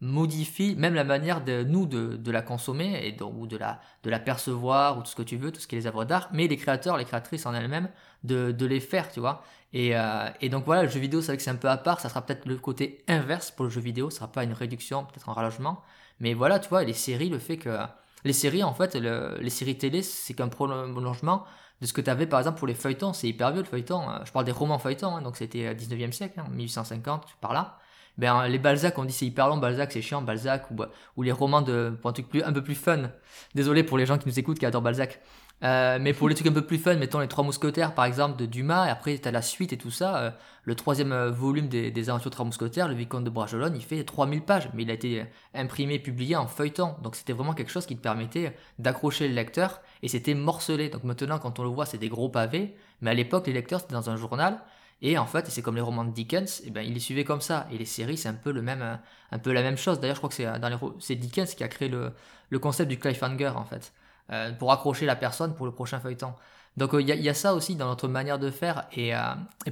[SPEAKER 4] modifie même la manière de nous de, de la consommer et de, ou de la, de la percevoir ou tout ce que tu veux, tout ce qui est les œuvres d'art, mais les créateurs, les créatrices en elles-mêmes, de, de, les faire, tu vois. Et, euh, et, donc voilà, le jeu vidéo, c'est vrai que c'est un peu à part, ça sera peut-être le côté inverse pour le jeu vidéo, ça sera pas une réduction, peut-être un rallongement, mais voilà, tu vois, les séries, le fait que. Les séries, en fait, les séries télé, c'est qu'un prolongement de ce que tu avais par exemple pour les feuilletons. C'est hyper vieux le feuilleton. Je parle des romans feuilletons, hein, donc c'était 19e siècle, 1850, hein, par là. Ben, les Balzac, on dit c'est hyper long, Balzac c'est chiant, Balzac, ou, ou les romans de, pour un truc plus, un peu plus fun. Désolé pour les gens qui nous écoutent qui adorent Balzac. Euh, mais pour les trucs un peu plus fun, mettons les Trois Mousquetaires par exemple de Dumas, et après tu la suite et tout ça. Euh, le troisième euh, volume des, des Aventures Trois Mousquetaires, le Vicomte de Bragelonne, il fait 3000 pages, mais il a été imprimé, publié en feuilleton. Donc c'était vraiment quelque chose qui te permettait d'accrocher le lecteur, et c'était morcelé. Donc maintenant, quand on le voit, c'est des gros pavés, mais à l'époque, les lecteurs c'était dans un journal. Et en fait, c'est comme les romans de Dickens, et ben, il les suivait comme ça. Et les séries, c'est un peu le même, un peu la même chose. D'ailleurs, je crois que c'est Dickens qui a créé le, le concept du cliffhanger en fait. Euh, pour accrocher la personne pour le prochain feuilleton. Donc euh, il y, a ça aussi dans notre manière de faire et, euh,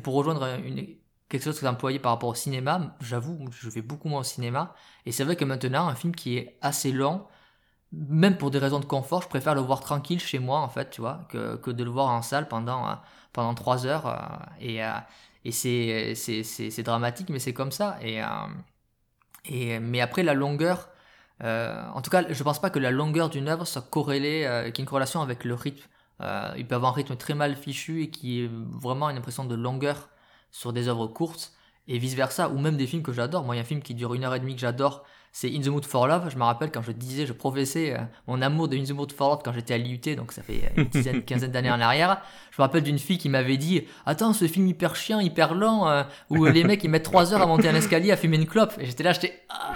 [SPEAKER 4] pour rejoindre quelque chose que j'ai employé par rapport au cinéma, j'avoue, je vais beaucoup moins au cinéma et c'est vrai que maintenant un film qui est assez long, même pour des raisons de confort, je préfère le voir tranquille chez moi en fait, tu vois, que, de le voir en salle pendant pendant trois heures et et c'est c'est dramatique mais c'est comme ça et mais après la longueur euh, en tout cas, je ne pense pas que la longueur d'une œuvre soit corrélée, euh, qu'il y ait une corrélation avec le rythme. Euh, il peut avoir un rythme très mal fichu et qui est vraiment une impression de longueur sur des œuvres courtes et vice versa, ou même des films que j'adore. Moi, il y a un film qui dure une heure et demie que j'adore, c'est In the Mood for Love. Je me rappelle quand je disais, je professais euh, mon amour de In the Mood for Love quand j'étais à l'IUT, donc ça fait une dizaine, quinzaine d'années en arrière. Je me rappelle d'une fille qui m'avait dit Attends, ce film hyper chiant, hyper lent, euh, où les mecs ils mettent 3 heures à monter un escalier à fumer une clope. Et j'étais là, j'étais ah,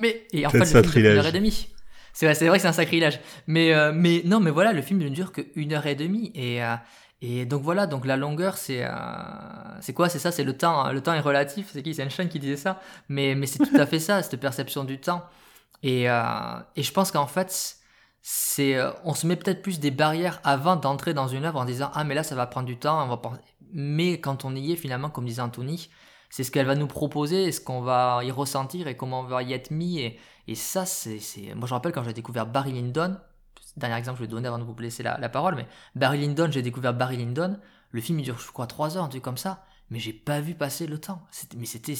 [SPEAKER 4] Mais. Et en fait, le film dure une heure et demie. C'est vrai, c'est vrai que c'est un sacrilège. Mais, euh, mais non, mais voilà, le film ne dure qu'une heure et demie. Et, et donc voilà, donc la longueur, c'est euh, c'est quoi? C'est ça, c'est le temps. Le temps est relatif. C'est qui? C'est Einstein qui disait ça. Mais, mais c'est tout à fait ça, (laughs) cette perception du temps. Et, euh, et je pense qu'en fait, c'est euh, on se met peut-être plus des barrières avant d'entrer dans une œuvre en disant ah mais là ça va prendre du temps. On va Mais quand on y est finalement, comme disait Anthony, c'est ce qu'elle va nous proposer, ce qu'on va y ressentir et comment on va y être mis. Et, et ça, c'est moi je rappelle quand j'ai découvert Barry Lyndon dernier exemple je vais donner avant de vous laisser la, parole, mais Barry Lyndon, j'ai découvert Barry Lyndon, le film il dure je crois 3 heures, un truc comme ça, mais j'ai pas vu passer le temps. Mais c'était,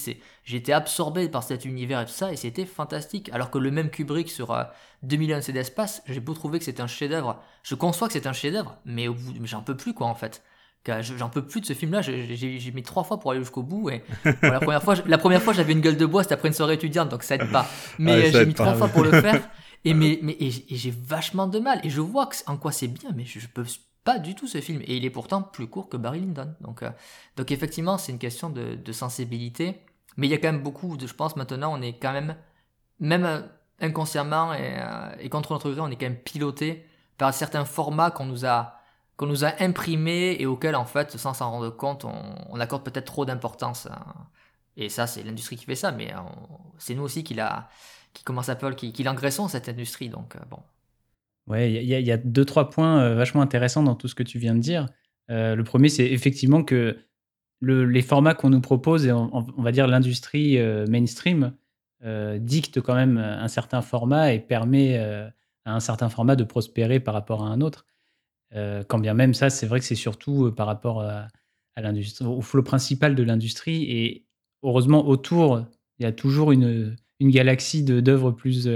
[SPEAKER 4] j'étais absorbé par cet univers et tout ça, et c'était fantastique. Alors que le même Kubrick sur 2001 c'est d'espace, j'ai beau trouver que c'est un chef-d'œuvre, je conçois que c'est un chef-d'œuvre, mais au bout, j'en peux plus quoi en fait. J'en peux plus de ce film-là. J'ai mis trois fois pour aller jusqu'au bout. Et (laughs) la première fois, la première fois, j'avais une gueule de bois. C'était après une soirée étudiante, donc ça aide pas. (laughs) Mais j'ai mis trois fois pour le faire. (laughs) Et mais, mais et j'ai vachement de mal. Et je vois en quoi c'est bien, mais je, je peux pas du tout ce film. Et il est pourtant plus court que Barry Lyndon. Donc, euh, donc effectivement, c'est une question de, de, sensibilité. Mais il y a quand même beaucoup, de, je pense maintenant, on est quand même, même euh, inconsciemment et, euh, et contre notre gré, on est quand même piloté par certains formats qu'on nous a qu'on nous a imprimés et auxquels, en fait, sans s'en rendre compte, on, on accorde peut-être trop d'importance. Hein. Et ça, c'est l'industrie qui fait ça, mais c'est nous aussi qui, la, qui commence à qui, qui l'engraissons cette industrie. Donc, bon,
[SPEAKER 2] Ouais, il y, a deux, trois points euh, vachement intéressants dans tout ce que tu viens de dire. Euh, le premier, c'est effectivement que les formats qu'on nous propose, et on, va dire l'industrie euh, mainstream, dicte quand même un certain format et permet à un certain format de prospérer par rapport à un autre. quand bien même ça, c'est vrai que c'est surtout par rapport à, l'industrie, au flot principal de l'industrie. Et heureusement, autour, il y a toujours une, une galaxie d'œuvres plus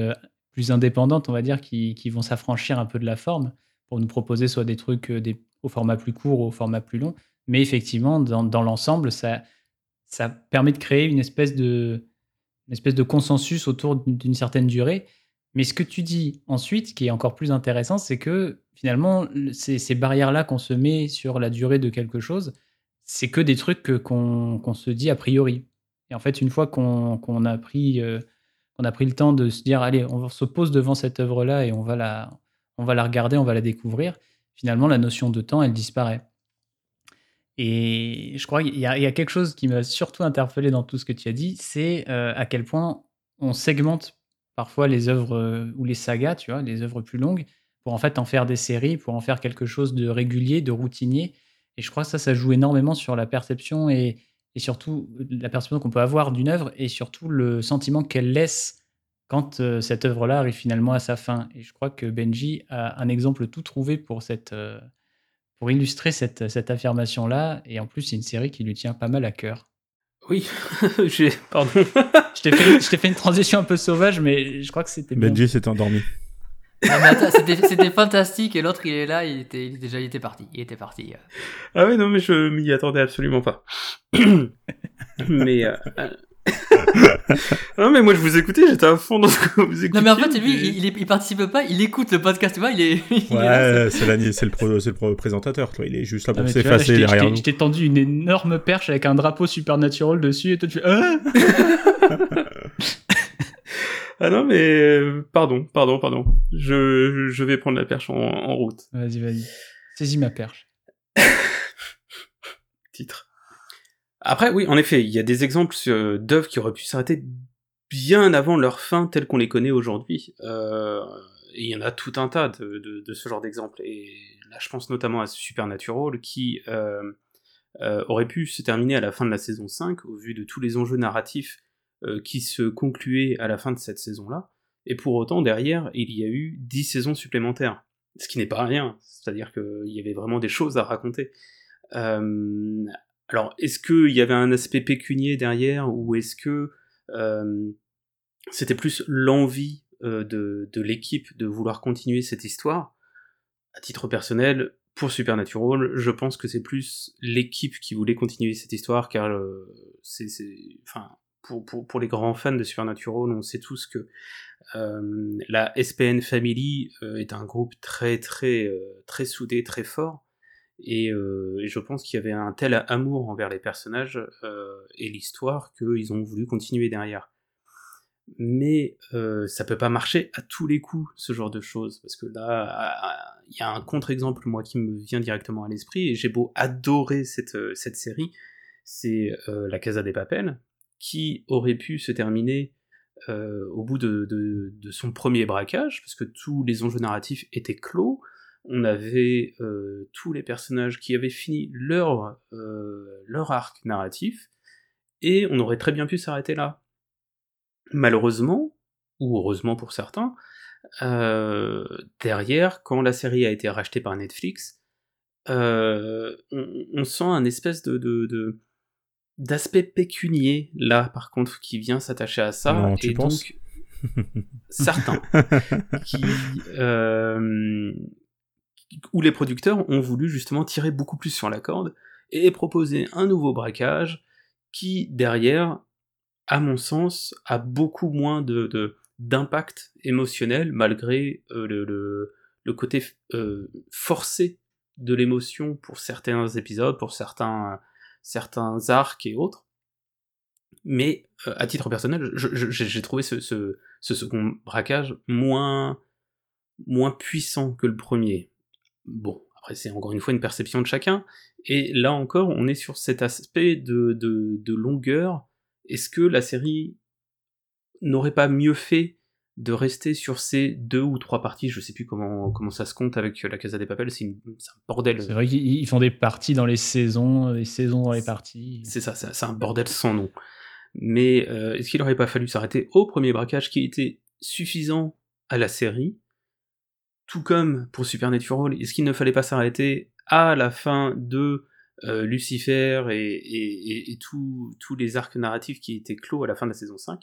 [SPEAKER 2] plus indépendantes, on va dire, qui, vont s'affranchir un peu de la forme pour nous proposer soit des trucs euh, des, au format plus court ou au format plus long. Mais effectivement, dans, l'ensemble, ça, ça permet de créer une espèce de, une espèce de consensus autour d'une certaine durée. Mais ce que tu dis ensuite, qui est encore plus intéressant, c'est que finalement, ces, barrières-là qu'on se met sur la durée de quelque chose, c'est que des trucs qu'on se dit a priori. Et en fait, une fois qu'on a pris euh, a pris le temps de se dire allez, on se pose devant cette œuvre-là et on va la, on va la regarder, on va la découvrir. Finalement, la notion de temps, elle disparaît. Et je crois qu'il y, a quelque chose qui m'a surtout interpellé dans tout ce que tu as dit, c'est euh, à quel point on segmente parfois les œuvres euh, ou les sagas, tu vois, les œuvres plus longues, pour en fait en faire des séries, pour en faire quelque chose de régulier, de routinier. Et je crois que ça, ça joue énormément sur la perception et, et surtout la perception qu'on peut avoir d'une œuvre et surtout le sentiment qu'elle laisse quand euh, cette œuvre-là arrive finalement à sa fin. Et je crois que Benji a un exemple tout trouvé pour, cette, euh, pour illustrer cette, cette affirmation-là. Et en plus, c'est une série qui lui tient pas mal à cœur.
[SPEAKER 1] Oui, (laughs) j'ai. Pardon.
[SPEAKER 2] je t'ai fait, fait, une transition un peu sauvage, mais je crois que c'était
[SPEAKER 3] Benji s'est endormi.
[SPEAKER 4] Ah, c'était fantastique et l'autre il est là, il était, déjà il était parti, il était parti.
[SPEAKER 1] Ah oui non mais je m'y attendais absolument pas. (coughs) mais euh, (coughs) non mais moi je vous écoutais, j'étais à fond dans ce que vous écoutez.
[SPEAKER 4] Non mais en fait lui il, il, participe pas, il écoute le podcast, tu vois, il est. (laughs)
[SPEAKER 3] ouais, c'est le pro, le pro présentateur, toi, il est juste là pour s'effacer derrière.
[SPEAKER 2] Je t'ai tendu une énorme perche avec un drapeau supernatural dessus et toi tu fais. (laughs) (laughs)
[SPEAKER 1] Ah non, mais euh, pardon, pardon, pardon. Je, je vais prendre la perche en, route.
[SPEAKER 2] Vas-y, vas-y. Saisis ma perche. (laughs)
[SPEAKER 1] Titre. Après, oui, en effet, il y a des exemples euh, d'œuvres qui auraient pu s'arrêter bien avant leur fin telles qu'on les connaît aujourd'hui. Euh, il y en a tout un tas de, de, de ce genre d'exemples. Et là, je pense notamment à Supernatural, qui euh, euh, aurait pu se terminer à la fin de la saison 5, au vu de tous les enjeux narratifs qui se concluait à la fin de cette saison-là, et pour autant, derrière, il y a eu dix saisons supplémentaires, ce qui n'est pas rien, c'est-à-dire qu'il y avait vraiment des choses à raconter. Euh, alors, est-ce qu'il y avait un aspect pécunier derrière, ou est-ce que euh, c'était plus l'envie de, de l'équipe de vouloir continuer cette histoire? À titre personnel, pour Supernatural, je pense que c'est plus l'équipe qui voulait continuer cette histoire, car c'est, enfin, pour, les grands fans de Supernatural, on sait tous que euh, la SPN Family euh, est un groupe très très euh, très soudé, très fort, et, je pense qu'il y avait un tel amour envers les personnages et l'histoire qu'ils ont voulu continuer derrière. Mais ça peut pas marcher à tous les coups, ce genre de choses, parce que là, il y a un contre-exemple moi qui me vient directement à l'esprit, et j'ai beau adorer cette, cette série, c'est La Casa des Papels, qui aurait pu se terminer euh, au bout de, son premier braquage, parce que tous les enjeux narratifs étaient clos, on avait euh, tous les personnages qui avaient fini leur, euh, leur arc narratif, et on aurait très bien pu s'arrêter là. Malheureusement, ou heureusement pour certains, derrière, quand la série a été rachetée par Netflix, on, sent un espèce de, d'aspect pécunier là par contre qui vient s'attacher à ça.
[SPEAKER 3] Non, tu
[SPEAKER 1] et
[SPEAKER 3] penses
[SPEAKER 1] donc certains (laughs) qui euh, où les producteurs ont voulu justement tirer beaucoup plus sur la corde et proposer un nouveau braquage qui derrière à mon sens a beaucoup moins de d'impact émotionnel malgré euh, le, le, le côté euh, forcé de l'émotion pour certains épisodes pour certains certains arcs et autres mais euh, à titre personnel, j'ai trouvé ce, second braquage moins, moins puissant que le premier. Bon, après c'est encore une fois une perception de chacun, et là encore on est sur cet aspect de, de longueur. Est-ce que la série n'aurait pas mieux fait de rester sur ces deux ou trois parties Je sais plus comment, comment ça se compte avec la Casa des Papel, c'est un bordel.
[SPEAKER 2] C'est vrai qu'ils ils font des parties dans les saisons, des saisons dans les parties.
[SPEAKER 1] C'est ça, c'est un bordel sans nom. Mais euh, est-ce qu'il aurait pas fallu s'arrêter au premier braquage qui était suffisant à la série Tout comme pour Supernatural, est-ce qu'il ne fallait pas s'arrêter à la fin de euh, Lucifer et, et, et- et tous tous les arcs narratifs qui étaient clos à la fin de la saison 5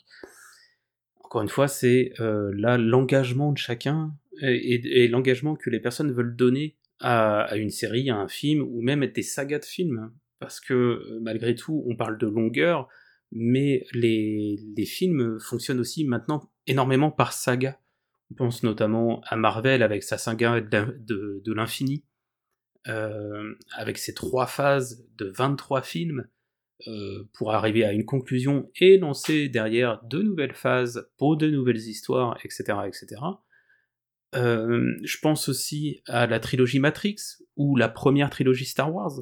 [SPEAKER 1] Encore une fois, c'est euh, là l'engagement de chacun et, l'engagement que les personnes veulent donner à, à une série, à un film, ou même des sagas de films parce que euh, malgré tout, on parle de longueur, mais les, films fonctionnent aussi maintenant énormément par saga. On pense notamment à Marvel avec sa saga de l'infini, euh, avec ses trois phases de 23 films, euh, pour arriver à une conclusion et lancer derrière deux nouvelles phases pour de nouvelles histoires, etc. etc. Euh, je pense aussi à la trilogie Matrix, ou la première trilogie Star Wars,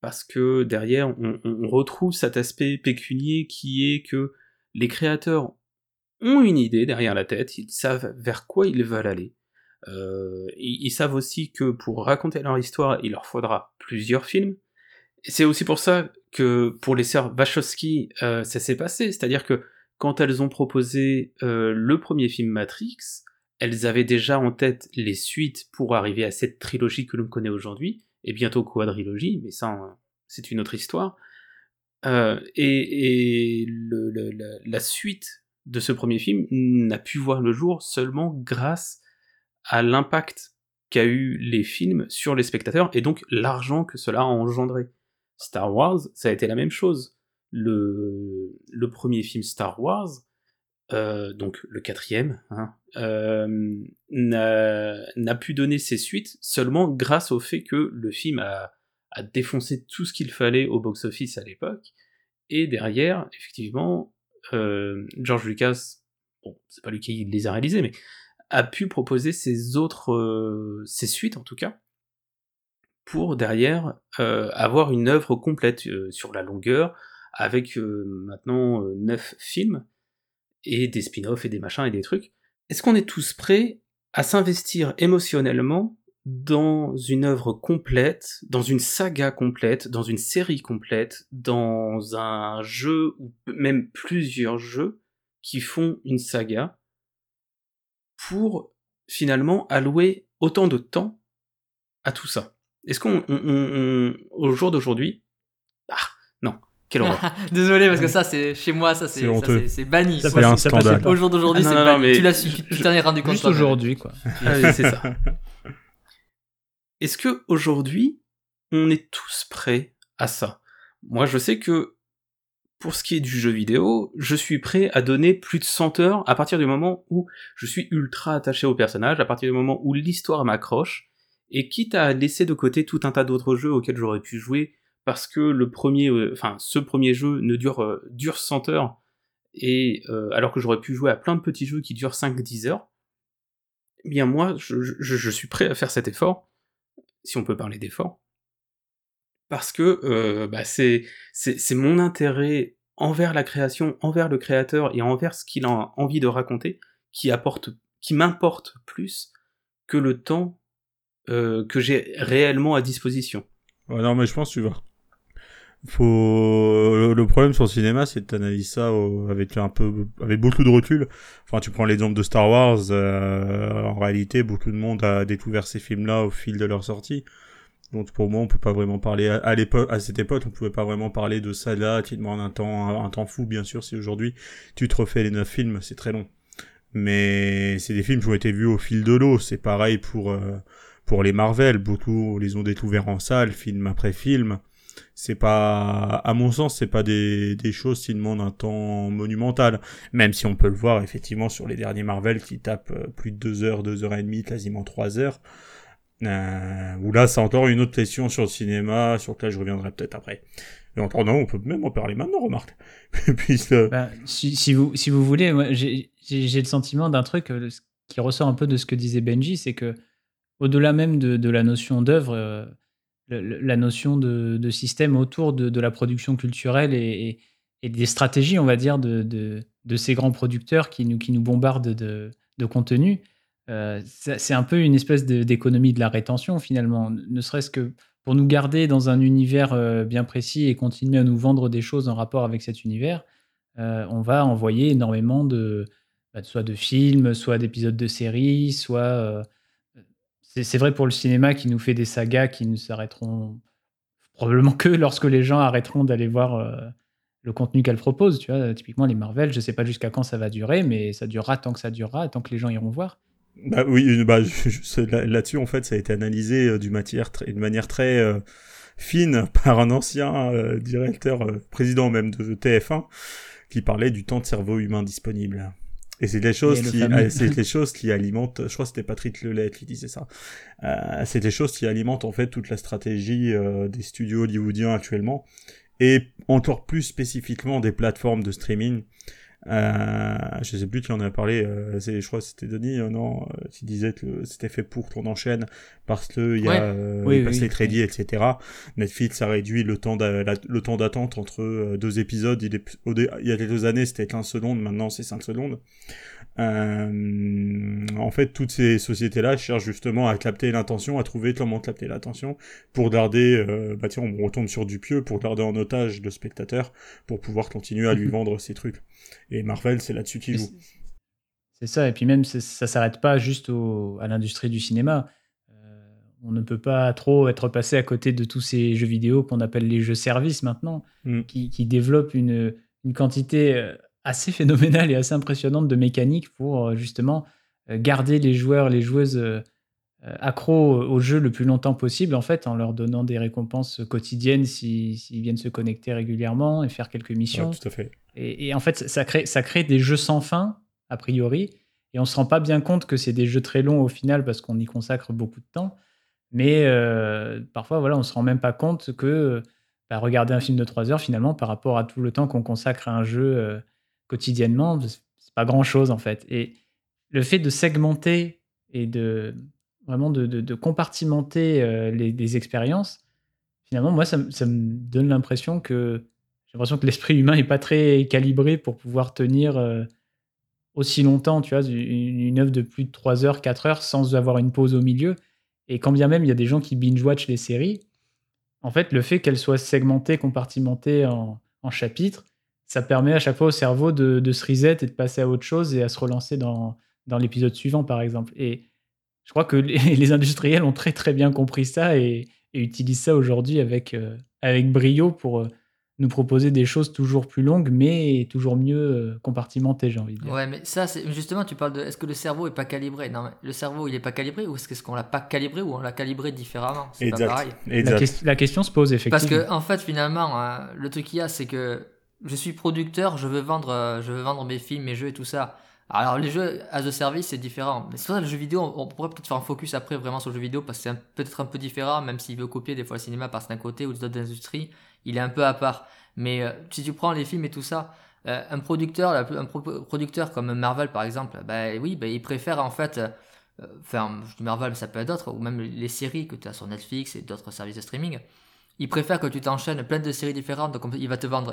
[SPEAKER 1] parce que derrière, on, retrouve cet aspect pécunier qui est que les créateurs ont une idée derrière la tête, ils savent vers quoi ils veulent aller. Euh, ils savent aussi que pour raconter leur histoire, il leur faudra plusieurs films. C'est aussi pour ça que pour les sœurs Wachowski, euh, ça s'est passé, c'est-à-dire que quand elles ont proposé euh, le premier film Matrix, elles avaient déjà en tête les suites pour arriver à cette trilogie que l'on connaît aujourd'hui, et bientôt quadrilogie, mais ça, c'est une autre histoire. Euh, et la suite de ce premier film n'a pu voir le jour seulement grâce à l'impact qu'a eu les films sur les spectateurs, et donc l'argent que cela a engendré. Star Wars, ça a été la même chose. Le, premier film Star Wars, euh, donc le quatrième, hein, euh, n'a pu donner ses suites seulement grâce au fait que le film a, défoncé tout ce qu'il fallait au box-office à l'époque, et derrière, effectivement, euh, George Lucas, bon, c'est pas lui qui les a réalisés, mais a pu proposer ses autres, ses suites en tout cas, pour derrière euh, avoir une œuvre complète euh, sur la longueur, avec euh, maintenant neuf films, et des spin-offs et des machins et des trucs. Est-ce qu'on est tous prêts à s'investir émotionnellement dans une œuvre complète, dans une saga complète, dans une série complète, dans un jeu ou même plusieurs jeux qui font une saga pour finalement allouer autant de temps à tout ça? Est-ce qu'on, on- on- on- au jour d'aujourd'hui, ah non, quelle horreur. (laughs)
[SPEAKER 4] Désolé parce que ça c'est chez moi ça c'est
[SPEAKER 3] C'est
[SPEAKER 4] c'est- c'est banni.
[SPEAKER 2] Ça
[SPEAKER 3] C'est un
[SPEAKER 2] ça
[SPEAKER 3] scandale.
[SPEAKER 4] Au jour d'aujourd'hui
[SPEAKER 1] Ah,
[SPEAKER 4] c'est
[SPEAKER 1] non, non,
[SPEAKER 4] banni.
[SPEAKER 1] mais
[SPEAKER 4] Tu l'as su,
[SPEAKER 1] je-
[SPEAKER 4] tu t'en es rendu compte.
[SPEAKER 2] Juste aujourd'hui, quoi. (laughs)
[SPEAKER 1] Ah oui, c'est ça. Est-ce que aujourd'hui, on est tous prêts à ça? Moi, je sais que pour ce qui est du jeu vidéo, je suis prêt à donner plus de 100 heures à partir du moment où je suis ultra attaché au personnage, à partir du moment où l'histoire m'accroche, et quitte à laisser de côté tout un tas d'autres jeux auxquels j'aurais pu jouer, parce que le premier, euh, enfin, ce premier jeu ne dure, euh, dure 100 heures, et euh, alors que j'aurais pu jouer à plein de petits jeux qui durent 5-10 heures, eh bien moi, je, je- suis prêt à faire cet effort, si on peut parler d'effort, parce que euh, bah, c'est c'est mon intérêt envers la création, envers le créateur et envers ce qu'il a envie de raconter qui apporte, qui m'importe plus que le temps euh, que j'ai réellement à disposition.
[SPEAKER 3] Ouais, non, mais je pense que tu vas. Faut... Le problème sur le cinéma, c'est que t'analyses ça au- avec un peu, avec beaucoup de recul. Enfin, tu prends l'exemple de Star Wars, euh, en réalité, beaucoup de monde a découvert ces films-là au fil de leur sortie. Donc pour moi, on peut pas vraiment parler à, cette époque, on pouvait pas vraiment parler de ça là, qui demande un temps, un temps fou, bien sûr. Si aujourd'hui tu te refais les neuf films, c'est très long. Mais c'est des films qui ont été vus au fil de l'eau. C'est pareil pour euh, pour les Marvel. Beaucoup les ont découverts en salle, film après film. C'est pas, à mon sens, c'est pas des, choses qui demandent un temps monumental. Même si on peut le voir effectivement sur les derniers Marvel qui tapent euh, plus de deux heures, deux heures et demie, quasiment trois heures. Euh, là, c'est encore une autre question sur le cinéma, sur laquelle je reviendrai peut-être après. Et encore, non, on peut même en parler maintenant, remarque. (laughs)
[SPEAKER 2] Puisque... Bah, si, si, vous, si vous voulez, j'ai le sentiment d'un truc euh, qui ressort un peu de ce que disait Benji, c'est que au-delà même de, la notion d'œuvre, euh, la notion de, système autour de, la production culturelle et, des stratégies, on va dire, de, ces grands producteurs qui nous, qui nous bombardent de, contenu, euh, c'est un peu une espèce d'économie de, la rétention finalement, ne serait-ce que pour nous garder dans un univers euh, bien précis et continuer à nous vendre des choses en rapport avec cet univers, on va envoyer énormément de, bah, soit de films, soit d'épisodes de séries, soit... c'est vrai pour le cinéma qui nous fait des sagas qui ne s'arrêteront probablement que lorsque les gens arrêteront d'aller voir le contenu qu'elle propose. Tu vois, typiquement les Marvel, je sais pas jusqu'à quand ça va durer, mais ça durera tant que ça durera, tant que les gens iront voir.
[SPEAKER 3] Bah oui, bah, là-dessus, en fait, ça a été analysé euh, d'une matière d'une manière très euh, fine (laughs) par un ancien euh, directeur, président même de TF1, qui parlait du temps de cerveau humain disponible. Et c'est des choses qui, c'est (laughs) des choses qui alimentent. Je crois que c'était Patrick Lelay qui disait ça. c'est des choses qui alimentent en fait toute la stratégie des studios hollywoodiens actuellement, et encore plus spécifiquement des plateformes de streaming euh, je sais plus qui en a parlé, euh, je crois que c'était Denis, euh, non, euh, qui disait que c'était fait pour qu'on enchaîne parce que il y a euh, oui, oui, les crédits, etc. Netflix a réduit le temps le temps d'attente entre deux épisodes. Il, est, il y a quelques années, c'était 15 secondes, maintenant c'est 5 secondes. Euh, en fait, toutes ces sociétés-là cherchent justement à capter l'intention, à trouver comment capter l'attention pour garder, euh, bah tiens, on retombe sur du pieux, pour garder en otage le spectateur, pour pouvoir continuer à lui vendre ces trucs. Et Marvel, c'est là-dessus qu'il joue.
[SPEAKER 2] C'est ça, et puis même, ça s'arrête pas juste au, à l'industrie du cinéma. Euh, on ne peut pas trop être passé à côté de tous ces jeux vidéo qu'on appelle les jeux services maintenant, mm. qui, qui, développent une, une quantité assez phénoménale et assez impressionnante de mécanique pour euh, justement euh, garder les joueurs, les joueuses euh, accros au jeu le plus longtemps possible, en fait, en leur donnant des récompenses quotidiennes s'ils viennent se connecter régulièrement et faire quelques missions.
[SPEAKER 3] tout à fait.
[SPEAKER 2] Et, en fait, ça crée, ça crée des jeux sans fin, a priori, et on se rend pas bien compte que c'est des jeux très longs au final parce qu'on y consacre beaucoup de temps. Mais parfois, voilà, on se rend même pas compte que bah, regarder un film de 3 heures, finalement, par rapport à tout le temps qu'on consacre à un jeu quotidiennement, c'est pas grand chose en fait. Et le fait de segmenter et de vraiment de, compartimenter euh, les, expériences, finalement, moi, ça, me donne l'impression que j'ai l'impression que l'esprit humain est pas très calibré pour pouvoir tenir euh, aussi longtemps, tu vois, une, œuvre de plus de 3 heures, 4 heures sans avoir une pause au milieu. Et quand bien même il y a des gens qui binge-watch les séries, en fait, le fait qu'elles soient segmentées, compartimentées en, en chapitres, ça permet à chaque fois au cerveau de, se reset et de passer à autre chose et à se relancer dans, dans l'épisode suivant, par exemple. Et je crois que les, (laughs) industriels ont très très bien compris ça et, utilisent ça aujourd'hui avec, euh, avec brio pour euh, nous proposer des choses toujours plus longues, mais toujours mieux euh, compartimentées, j'ai envie de dire.
[SPEAKER 4] Ouais, mais ça, c'est justement, tu parles de est-ce que le cerveau est pas calibré? Non, mais le cerveau, il est pas calibré ou est-ce qu'on l'a pas calibré ou on l'a calibré différemment?
[SPEAKER 3] C'est pas pareil.
[SPEAKER 2] La, question se pose effectivement.
[SPEAKER 4] Parce que en fait, finalement, hein, le truc qu'il y a, c'est que je suis producteur, je veux vendre, euh, je veux vendre mes films, mes jeux et tout ça. Alors les jeux as a service c'est différent. Mais c'est ça le jeu vidéo, on, pourrait peut-être faire un focus après vraiment sur le jeu vidéo parce que c'est peut-être un peu différent, même s'il veut copier des fois le cinéma par d'un côté ou d'autres industries, il est un peu à part. Mais euh, si tu prends les films et tout ça, euh, un producteur, un producteur comme Marvel par exemple, bah oui, bah, il préfère en fait, enfin Marvel, ça peut être d'autres, ou même les séries que tu as sur Netflix et d'autres services de streaming il préfère que tu t'enchaînes plein de séries différentes, donc il va te vendre,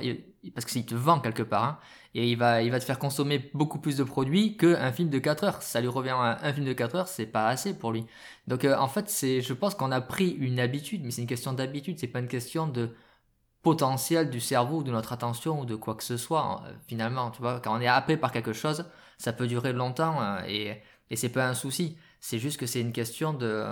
[SPEAKER 4] parce qu'il te vend quelque part, hein, et il va, il va te faire consommer beaucoup plus de produits qu'un film de 4 heures. Ça lui revient un film de 4 heures, c'est pas assez pour lui. Donc euh, en fait, c'est, je pense qu'on a pris une habitude, mais c'est une question d'habitude, c'est pas une question de potentiel du cerveau de notre attention ou de quoi que ce soit. Hein, finalement, tu vois, quand on est happé par quelque chose, ça peut durer longtemps hein, et, et c'est pas un souci. C'est juste que c'est une question de,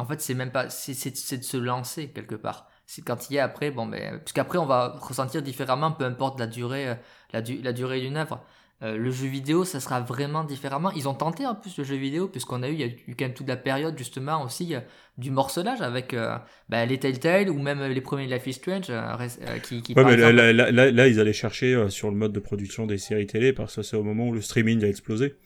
[SPEAKER 4] En fait, c'est même pas, c'est de se lancer quelque part. C'est quand il y a après, bon, mais, puisqu'après on va ressentir différemment, peu importe la durée, euh, la, la durée d'une œuvre. Euh, le jeu vidéo, ça sera vraiment différemment. Ils ont tenté en plus le jeu vidéo, puisqu'on a eu, il y a eu quand même toute la période justement aussi euh, du morcelage avec euh, bah, les Telltale ou même les premiers Life is Strange qui, qui
[SPEAKER 3] ouais, mais là, là, là, ils allaient chercher sur le mode de production des séries télé parce que c'est au moment où le streaming a explosé.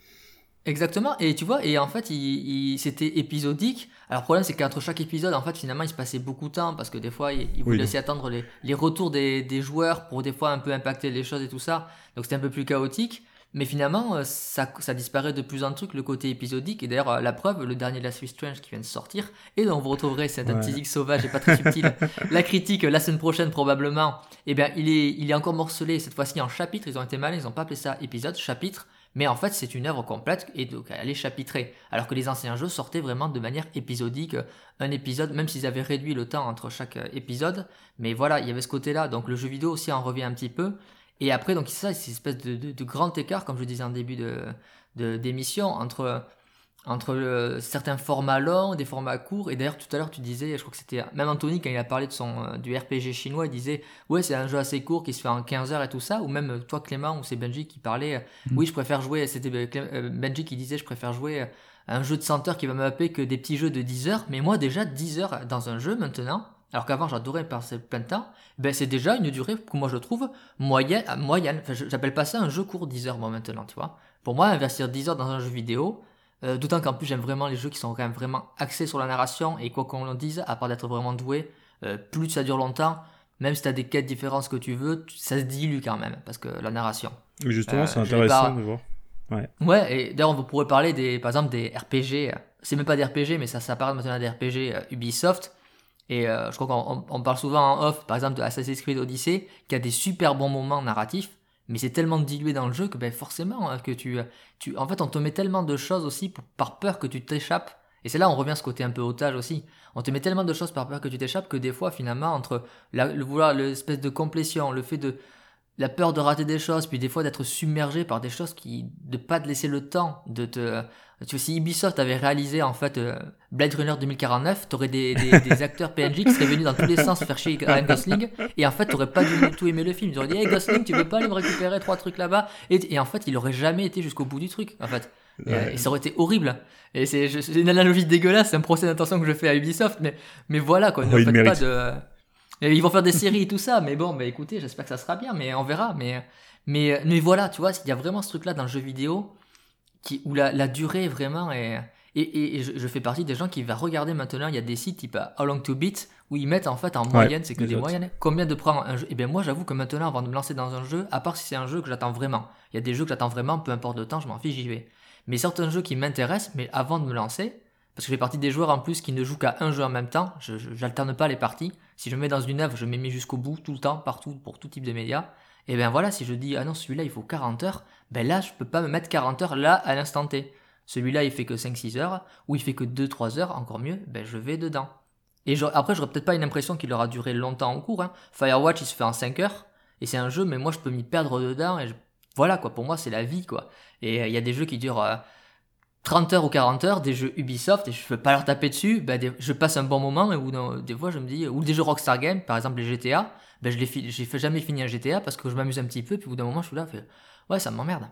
[SPEAKER 4] Exactement, et tu vois, et en fait, il, c'était épisodique. Alors, le problème, c'est qu'entre chaque épisode, en fait, finalement, il se passait beaucoup de temps parce que des fois, il, voulait aussi attendre les, les retours des, des, joueurs pour des fois un peu impacter les choses et tout ça. Donc, c'était un peu plus chaotique. Mais finalement, euh, ça, ça disparaît de plus en plus le côté épisodique. Et d'ailleurs, euh, la preuve, le dernier Last of Strange qui vient de sortir, et donc vous retrouverez, c'est un ouais. sauvage et pas très subtil, (laughs) la critique la semaine prochaine probablement, eh bien, il est, il est encore morcelé, cette fois-ci en chapitres. Ils ont été malins, ils n'ont pas appelé ça épisode, chapitre. Mais en fait, c'est une œuvre complète et donc elle est chapitrée. Alors que les anciens jeux sortaient vraiment de manière épisodique, un épisode, même s'ils avaient réduit le temps entre chaque euh, épisode. Mais voilà, il y avait ce côté-là. Donc le jeu vidéo aussi en revient un petit peu. Et après, donc ça, c'est une espèce de, de, grand écart, comme je disais en début de d'émission, entre entre certains formats longs, des formats courts. Et d'ailleurs, tout à l'heure, tu disais, je crois que c'était même Anthony, quand il a parlé de son, euh, du RPG chinois, il disait, ouais, c'est un jeu assez court qui se fait en 15 heures et tout ça. Ou même euh, toi, Clément, ou c'est Benji qui parlait, mm. oui, je préfère jouer, c'était euh, Benji qui disait, je préfère jouer un jeu de 100 heures qui va me m'appeler que des petits jeux de 10 heures. Mais moi, déjà, 10 heures dans un jeu maintenant, alors qu'avant j'adorais passer plein de temps, ben c'est déjà une durée que moi je trouve moyenne. moyenne. Enfin, j'appelle pas ça un jeu court 10 heures moi maintenant, tu vois. Pour moi, investir 10 heures dans un jeu vidéo, euh, d'autant qu'en plus j'aime vraiment les jeux qui sont quand même vraiment axés sur la narration et quoi qu'on en dise, à part d'être vraiment doué, euh, plus ça dure longtemps, même si tu as des quêtes différentes que tu veux, ça se dilue quand même parce que la narration.
[SPEAKER 3] Oui, justement, c'est euh, intéressant de voir. Ouais.
[SPEAKER 4] ouais, et d'ailleurs on pourrait parler des, par exemple des RPG, c'est même pas des RPG, mais ça, parle maintenant des RPG Ubisoft. Et je crois qu'on on parle souvent en off, par exemple de Assassin's Creed Odyssey, qui a des super bons moments narratifs, mais c'est tellement dilué dans le jeu que ben, forcément hein, que tu, tu en fait on te met tellement de choses aussi par peur que tu t'échappes. Et c'est là on revient à ce côté un peu otage aussi. On te met tellement de choses par peur que tu t'échappes que des fois finalement entre le vouloir l'espèce de complétion le fait de la peur de rater des choses, puis des fois d'être submergé par des choses qui, de pas te laisser le temps de te, tu vois, si Ubisoft avait réalisé en fait euh, Blade Runner 2049, t'aurais des, des, (laughs) des acteurs PNJ qui seraient venus dans tous les sens faire chier Ryan Gosling, et en fait t'aurais pas du tout aimé le film. Ils auraient dit, hey Gosling, tu veux pas aller me récupérer trois trucs là-bas? Et, et, en fait, il aurait jamais été jusqu'au bout du truc, en fait. Et, ça aurait été horrible. Et c'est une analogie dégueulasse, c'est un procès d'intention que je fais à Ubisoft, mais, mais voilà quoi, ne faites pas de ils vont faire des séries et tout ça, mais bon, bah écoutez, j'espère que ça sera bien, mais on verra. Mais, mais, mais voilà, tu vois, il y a vraiment ce truc-là dans le jeu vidéo qui, où la, la durée vraiment est. Et, et, je, fais partie des gens qui va regarder maintenant, il y a des sites type How Long to Beat où ils mettent en fait en moyenne, c'est que des moyennes, combien de prendre un jeu. Et bien moi j'avoue que maintenant avant de me lancer dans un jeu, à part si c'est un jeu que j'attends vraiment, il y a des jeux que j'attends vraiment, peu importe le temps, je m'en fiche, j'y vais. Mais certains jeux qui m'intéressent, mais avant de me lancer, parce que je fais partie des joueurs en plus qui ne jouent qu'à un jeu en même temps. Je n'alterne pas les parties. Si je me mets dans une œuvre, je me mets jusqu'au bout, tout le temps, partout, pour tout type de médias. Et ben voilà, si je dis, ah non, celui-là, il faut 40 heures, ben là, je peux pas me mettre 40 heures là, à l'instant T. Celui-là, il fait que 5-6 heures, ou il fait que 2-3 heures, encore mieux, ben je vais dedans. Et je, après, j'aurais peut-être pas une impression qu'il aura duré longtemps en cours. Hein. Firewatch, il se fait en 5 heures, et c'est un jeu, mais moi, je peux m'y perdre dedans, et voilà, quoi, pour moi, c'est la vie, quoi. Et euh, il y a des jeux qui durent... Euh, 30 heures ou 40 heures des jeux Ubisoft et je veux pas leur taper dessus, ben je passe un bon moment et ou des fois je me dis, ou des jeux Rockstar Games, par exemple les GTA, ben je les j'ai fait jamais fini un GTA parce que je m'amuse un petit peu, puis au bout d'un moment je suis là, fait, ouais ça m'emmerde.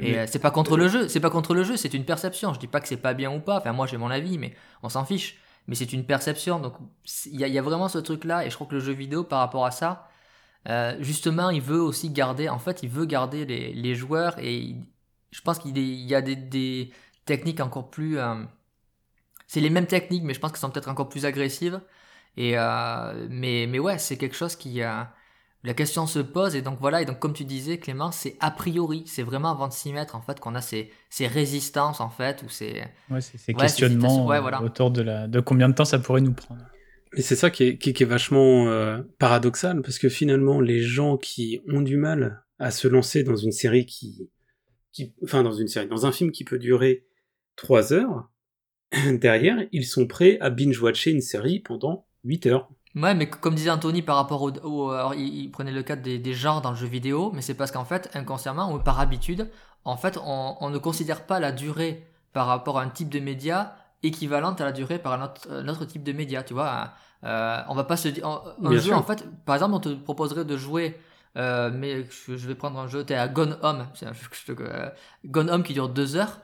[SPEAKER 4] et euh, c'est pas contre le jeu, c'est pas contre le jeu, c'est une perception. Je dis pas que c'est pas bien ou pas, enfin moi j'ai mon avis, mais on s'en fiche. Mais c'est une perception, donc il y, y, a vraiment ce truc là, et je crois que le jeu vidéo par rapport à ça, euh, justement il veut aussi garder, en fait il veut garder les, les joueurs et je pense qu'il y a des, des techniques encore plus. Euh, c'est les mêmes techniques, mais je pense qu'elles sont peut-être encore plus agressives. Et euh, mais, mais ouais, c'est quelque chose qui. Euh, la question se pose, et donc voilà, et donc comme tu disais, Clément, c'est a priori, c'est vraiment avant de s'y mettre, en fait, qu'on a ces, ces résistances, en fait, ou ces.
[SPEAKER 2] Ouais, ces questionnements autour de, la, de combien de temps ça pourrait nous prendre.
[SPEAKER 1] Et c'est ça qui est, qui, est vachement paradoxal, parce que finalement, les gens qui ont du mal à se lancer dans une série qui, qui, enfin dans une série, dans un film qui peut durer 3 heures, (laughs) derrière, ils sont prêts à binge-watcher une série pendant 8 heures.
[SPEAKER 4] Ouais, mais comme disait Anthony par rapport au. alors, il, prenait le cas des, des, genres dans le jeu vidéo, mais c'est parce qu'en fait, inconsciemment ou par habitude, en fait, on, on, ne considère pas la durée par rapport à un type de média équivalente à la durée par un autre, un autre type de média, tu vois. Euh, on va pas se dire. Un jeu,
[SPEAKER 1] sûr.
[SPEAKER 4] en fait, par exemple, on te proposerait de jouer. euh, mais je, je vais prendre un jeu, t'es à Gone Home, c'est un jeu que je te- euh, Gone Home qui dure deux heures.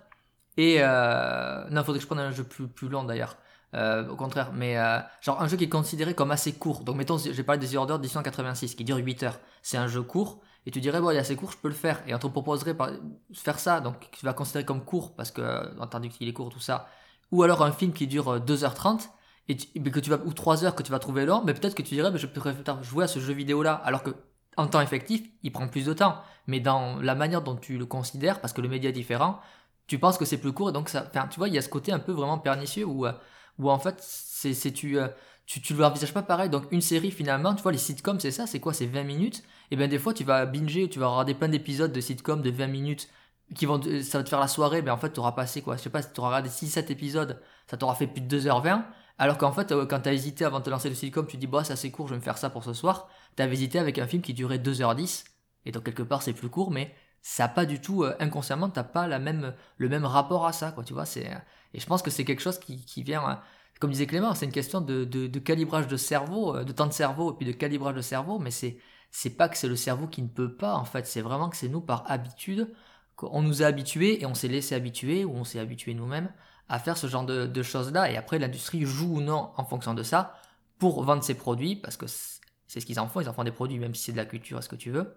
[SPEAKER 4] Et euh, non, faudrait que je prenne un jeu plus, plus long d'ailleurs. Euh, au contraire, mais euh, genre un jeu qui est considéré comme assez court. Donc mettons, j'ai parlé des The Order 1886 qui dure 8 heures. C'est un jeu court et tu dirais bon, il est assez court, je peux le faire. Et on te proposerait par... faire ça, donc tu vas considérer comme court parce que euh, entendu qu'il est court tout ça. Ou alors un film qui dure euh, 2h30 et que tu vas ou 3 heures que tu vas trouver long, mais peut-être que tu dirais mais je préfère jouer à ce jeu vidéo là alors que en temps effectif, il prend plus de temps. Mais dans la manière dont tu le considères, parce que le média est différent, tu penses que c'est plus court et donc ça. Tu vois, il y a ce côté un peu vraiment pernicieux où, euh, où en fait, c'est c'est- tu, euh, tu, tu le envisages pas pareil. Donc, une série finalement, tu vois, les sitcoms, c'est ça, c'est quoi C'est 20 minutes? Et bien, des fois, tu vas binger, tu vas regarder plein d'épisodes de sitcoms de 20 minutes qui vont, te- ça va te faire la soirée, mais en fait, tu auras passé quoi Je sais pas, tu auras regardé 6-7 épisodes, ça t'aura fait plus de 2h20. Alors qu'en fait, euh, quand tu as hésité avant de te lancer le sitcom, tu dis, bah, c'est assez court, je vais me faire ça pour ce soir. Tu as hésité avec un film qui durait 2h10. Et donc, quelque part, c'est plus court, mais ça pas du tout, euh, inconsciemment, t'as pas la même, le même rapport à ça, quoi, tu vois. C'est, et je pense que c'est quelque chose qui, qui vient, euh, comme disait Clément, c'est une question de, de, calibrage de cerveau, euh, de temps de cerveau, et puis de calibrage de cerveau, mais c'est, c'est pas que c'est le cerveau qui ne peut pas, en fait, c'est vraiment que c'est nous, par habitude, qu'on nous a habitués, et on s'est laissé habituer, ou on s'est habitué nous-mêmes, à faire ce genre de, de choses-là, et après, l'industrie joue ou non en fonction de ça, pour vendre ses produits, parce que c'est c'est ce qu'ils en font, ils en font des produits, même si c'est de la culture, ce que tu veux,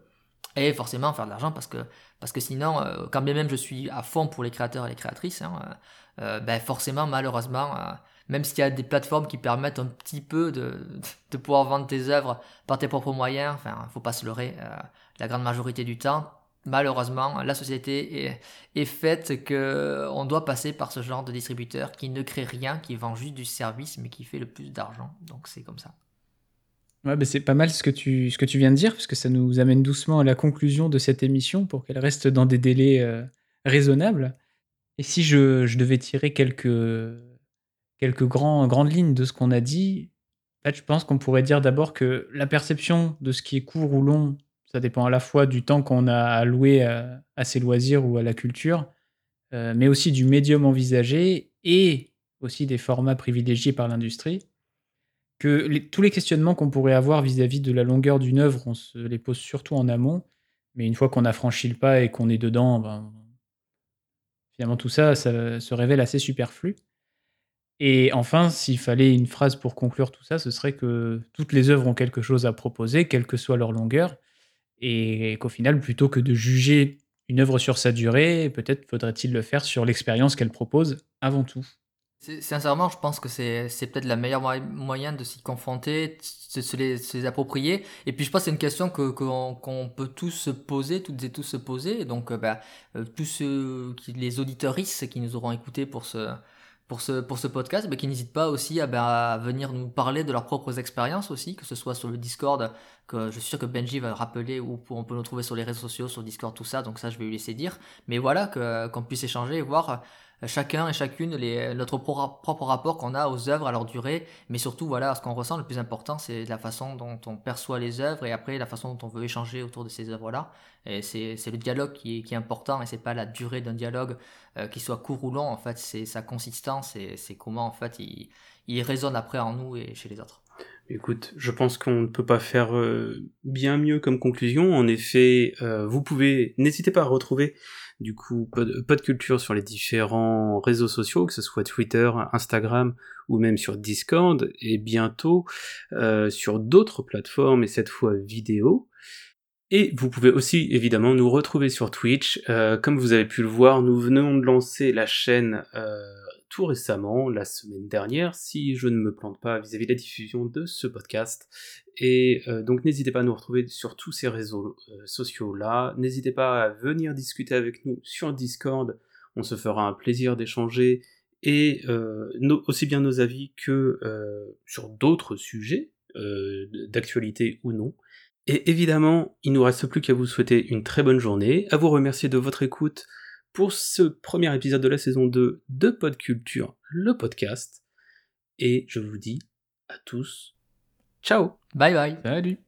[SPEAKER 4] et forcément faire de l'argent, parce que parce que sinon, euh, quand bien même je suis à fond pour les créateurs et les créatrices, hein, euh, euh, ben forcément, malheureusement, même s'il y a des plateformes qui permettent un petit peu de, (laughs) de pouvoir vendre tes œuvres par tes propres moyens, enfin, faut pas se leurrer, la grande majorité du temps, malheureusement, la société est, est faite que on doit passer par ce genre de distributeur qui ne crée rien, qui vend juste du service, mais qui fait le plus d'argent. Donc c'est comme ça.
[SPEAKER 2] Ouais, bah, c'est pas mal ce que, tu, ce que tu viens de dire, parce que ça nous amène doucement à la conclusion de cette émission pour qu'elle reste dans des délais euh, raisonnables. Et si je, je devais tirer quelques, quelques grands, grandes lignes de ce qu'on a dit, je pense qu'on pourrait dire d'abord que la perception de ce qui est court ou long, ça dépend à la fois du temps qu'on a alloué à, à ses loisirs ou à la culture, euh, mais aussi du médium envisagé et aussi des formats privilégiés par l'industrie que tous les questionnements qu'on pourrait avoir vis-à-vis de la longueur d'une œuvre, on se les pose surtout en amont. Mais une fois qu'on a franchi le pas et qu'on est dedans, ben, finalement tout ça, ça se révèle assez superflu. Et enfin, s'il fallait une phrase pour conclure tout ça, ce serait que toutes les œuvres ont quelque chose à proposer, quelle que soit leur longueur, et qu'au final, plutôt que de juger une œuvre sur sa durée, peut-être faudrait-il le faire sur l'expérience qu'elle propose avant tout.
[SPEAKER 4] Sincèrement, je pense que c'est peut-être la meilleure moy- moyen de s'y confronter, de se les, se les approprier. Et puis je pense que c'est une question que qu'on qu'on peut tous se poser, toutes et tous se poser. Donc euh, bah, euh, tous ceux qui, les auditeuristes qui nous auront écoutés pour ce pour ce pour ce podcast, bah, qui n'hésitent pas aussi à, bah, à venir nous parler de leurs propres expériences aussi, que ce soit sur le Discord, que je suis sûr que Benji va rappeler où on peut nous trouver sur les réseaux sociaux, sur Discord, tout ça. Donc ça, je vais lui laisser dire. Mais voilà que qu'on puisse échanger et voir chacun et chacune notre pro- propre rapport qu'on a aux œuvres, à leur durée, mais surtout voilà ce qu'on ressent. Le plus important, c'est la façon dont on perçoit les œuvres et après la façon dont on veut échanger autour de ces œuvres-là. Et c'est c'est le dialogue qui est, qui est important et c'est pas la durée d'un dialogue euh, qui soit court ou long. En fait, c'est sa consistance et c'est comment en fait il, il résonne après en nous et chez les autres.
[SPEAKER 1] Écoute, je pense qu'on ne peut pas faire euh, bien mieux comme conclusion. En effet, euh, vous pouvez, n'hésitez pas à retrouver du coup Pod, Pod Culture sur les différents réseaux sociaux, que ce soit Twitter, Instagram ou même sur Discord, et bientôt euh, sur d'autres plateformes, et cette fois vidéo. Et vous pouvez aussi évidemment nous retrouver sur Twitch. Euh, comme vous avez pu le voir, nous venons de lancer la chaîne euh, tout récemment, la semaine dernière, si je ne me plante pas vis-à-vis de la diffusion de ce podcast. Et euh, donc n'hésitez pas à nous retrouver sur tous ces réseaux euh, sociaux-là. N'hésitez pas à venir discuter avec nous sur Discord. On se fera un plaisir d'échanger et euh, aussi bien nos avis que sur d'autres sujets, d'actualité ou non. Et évidemment, il nous reste plus qu'à vous souhaiter une très bonne journée, à vous remercier de votre écoute pour ce premier épisode de la saison 2 de Podculture, le podcast. Et je vous dis à tous, ciao.
[SPEAKER 4] Bye bye.
[SPEAKER 2] Salut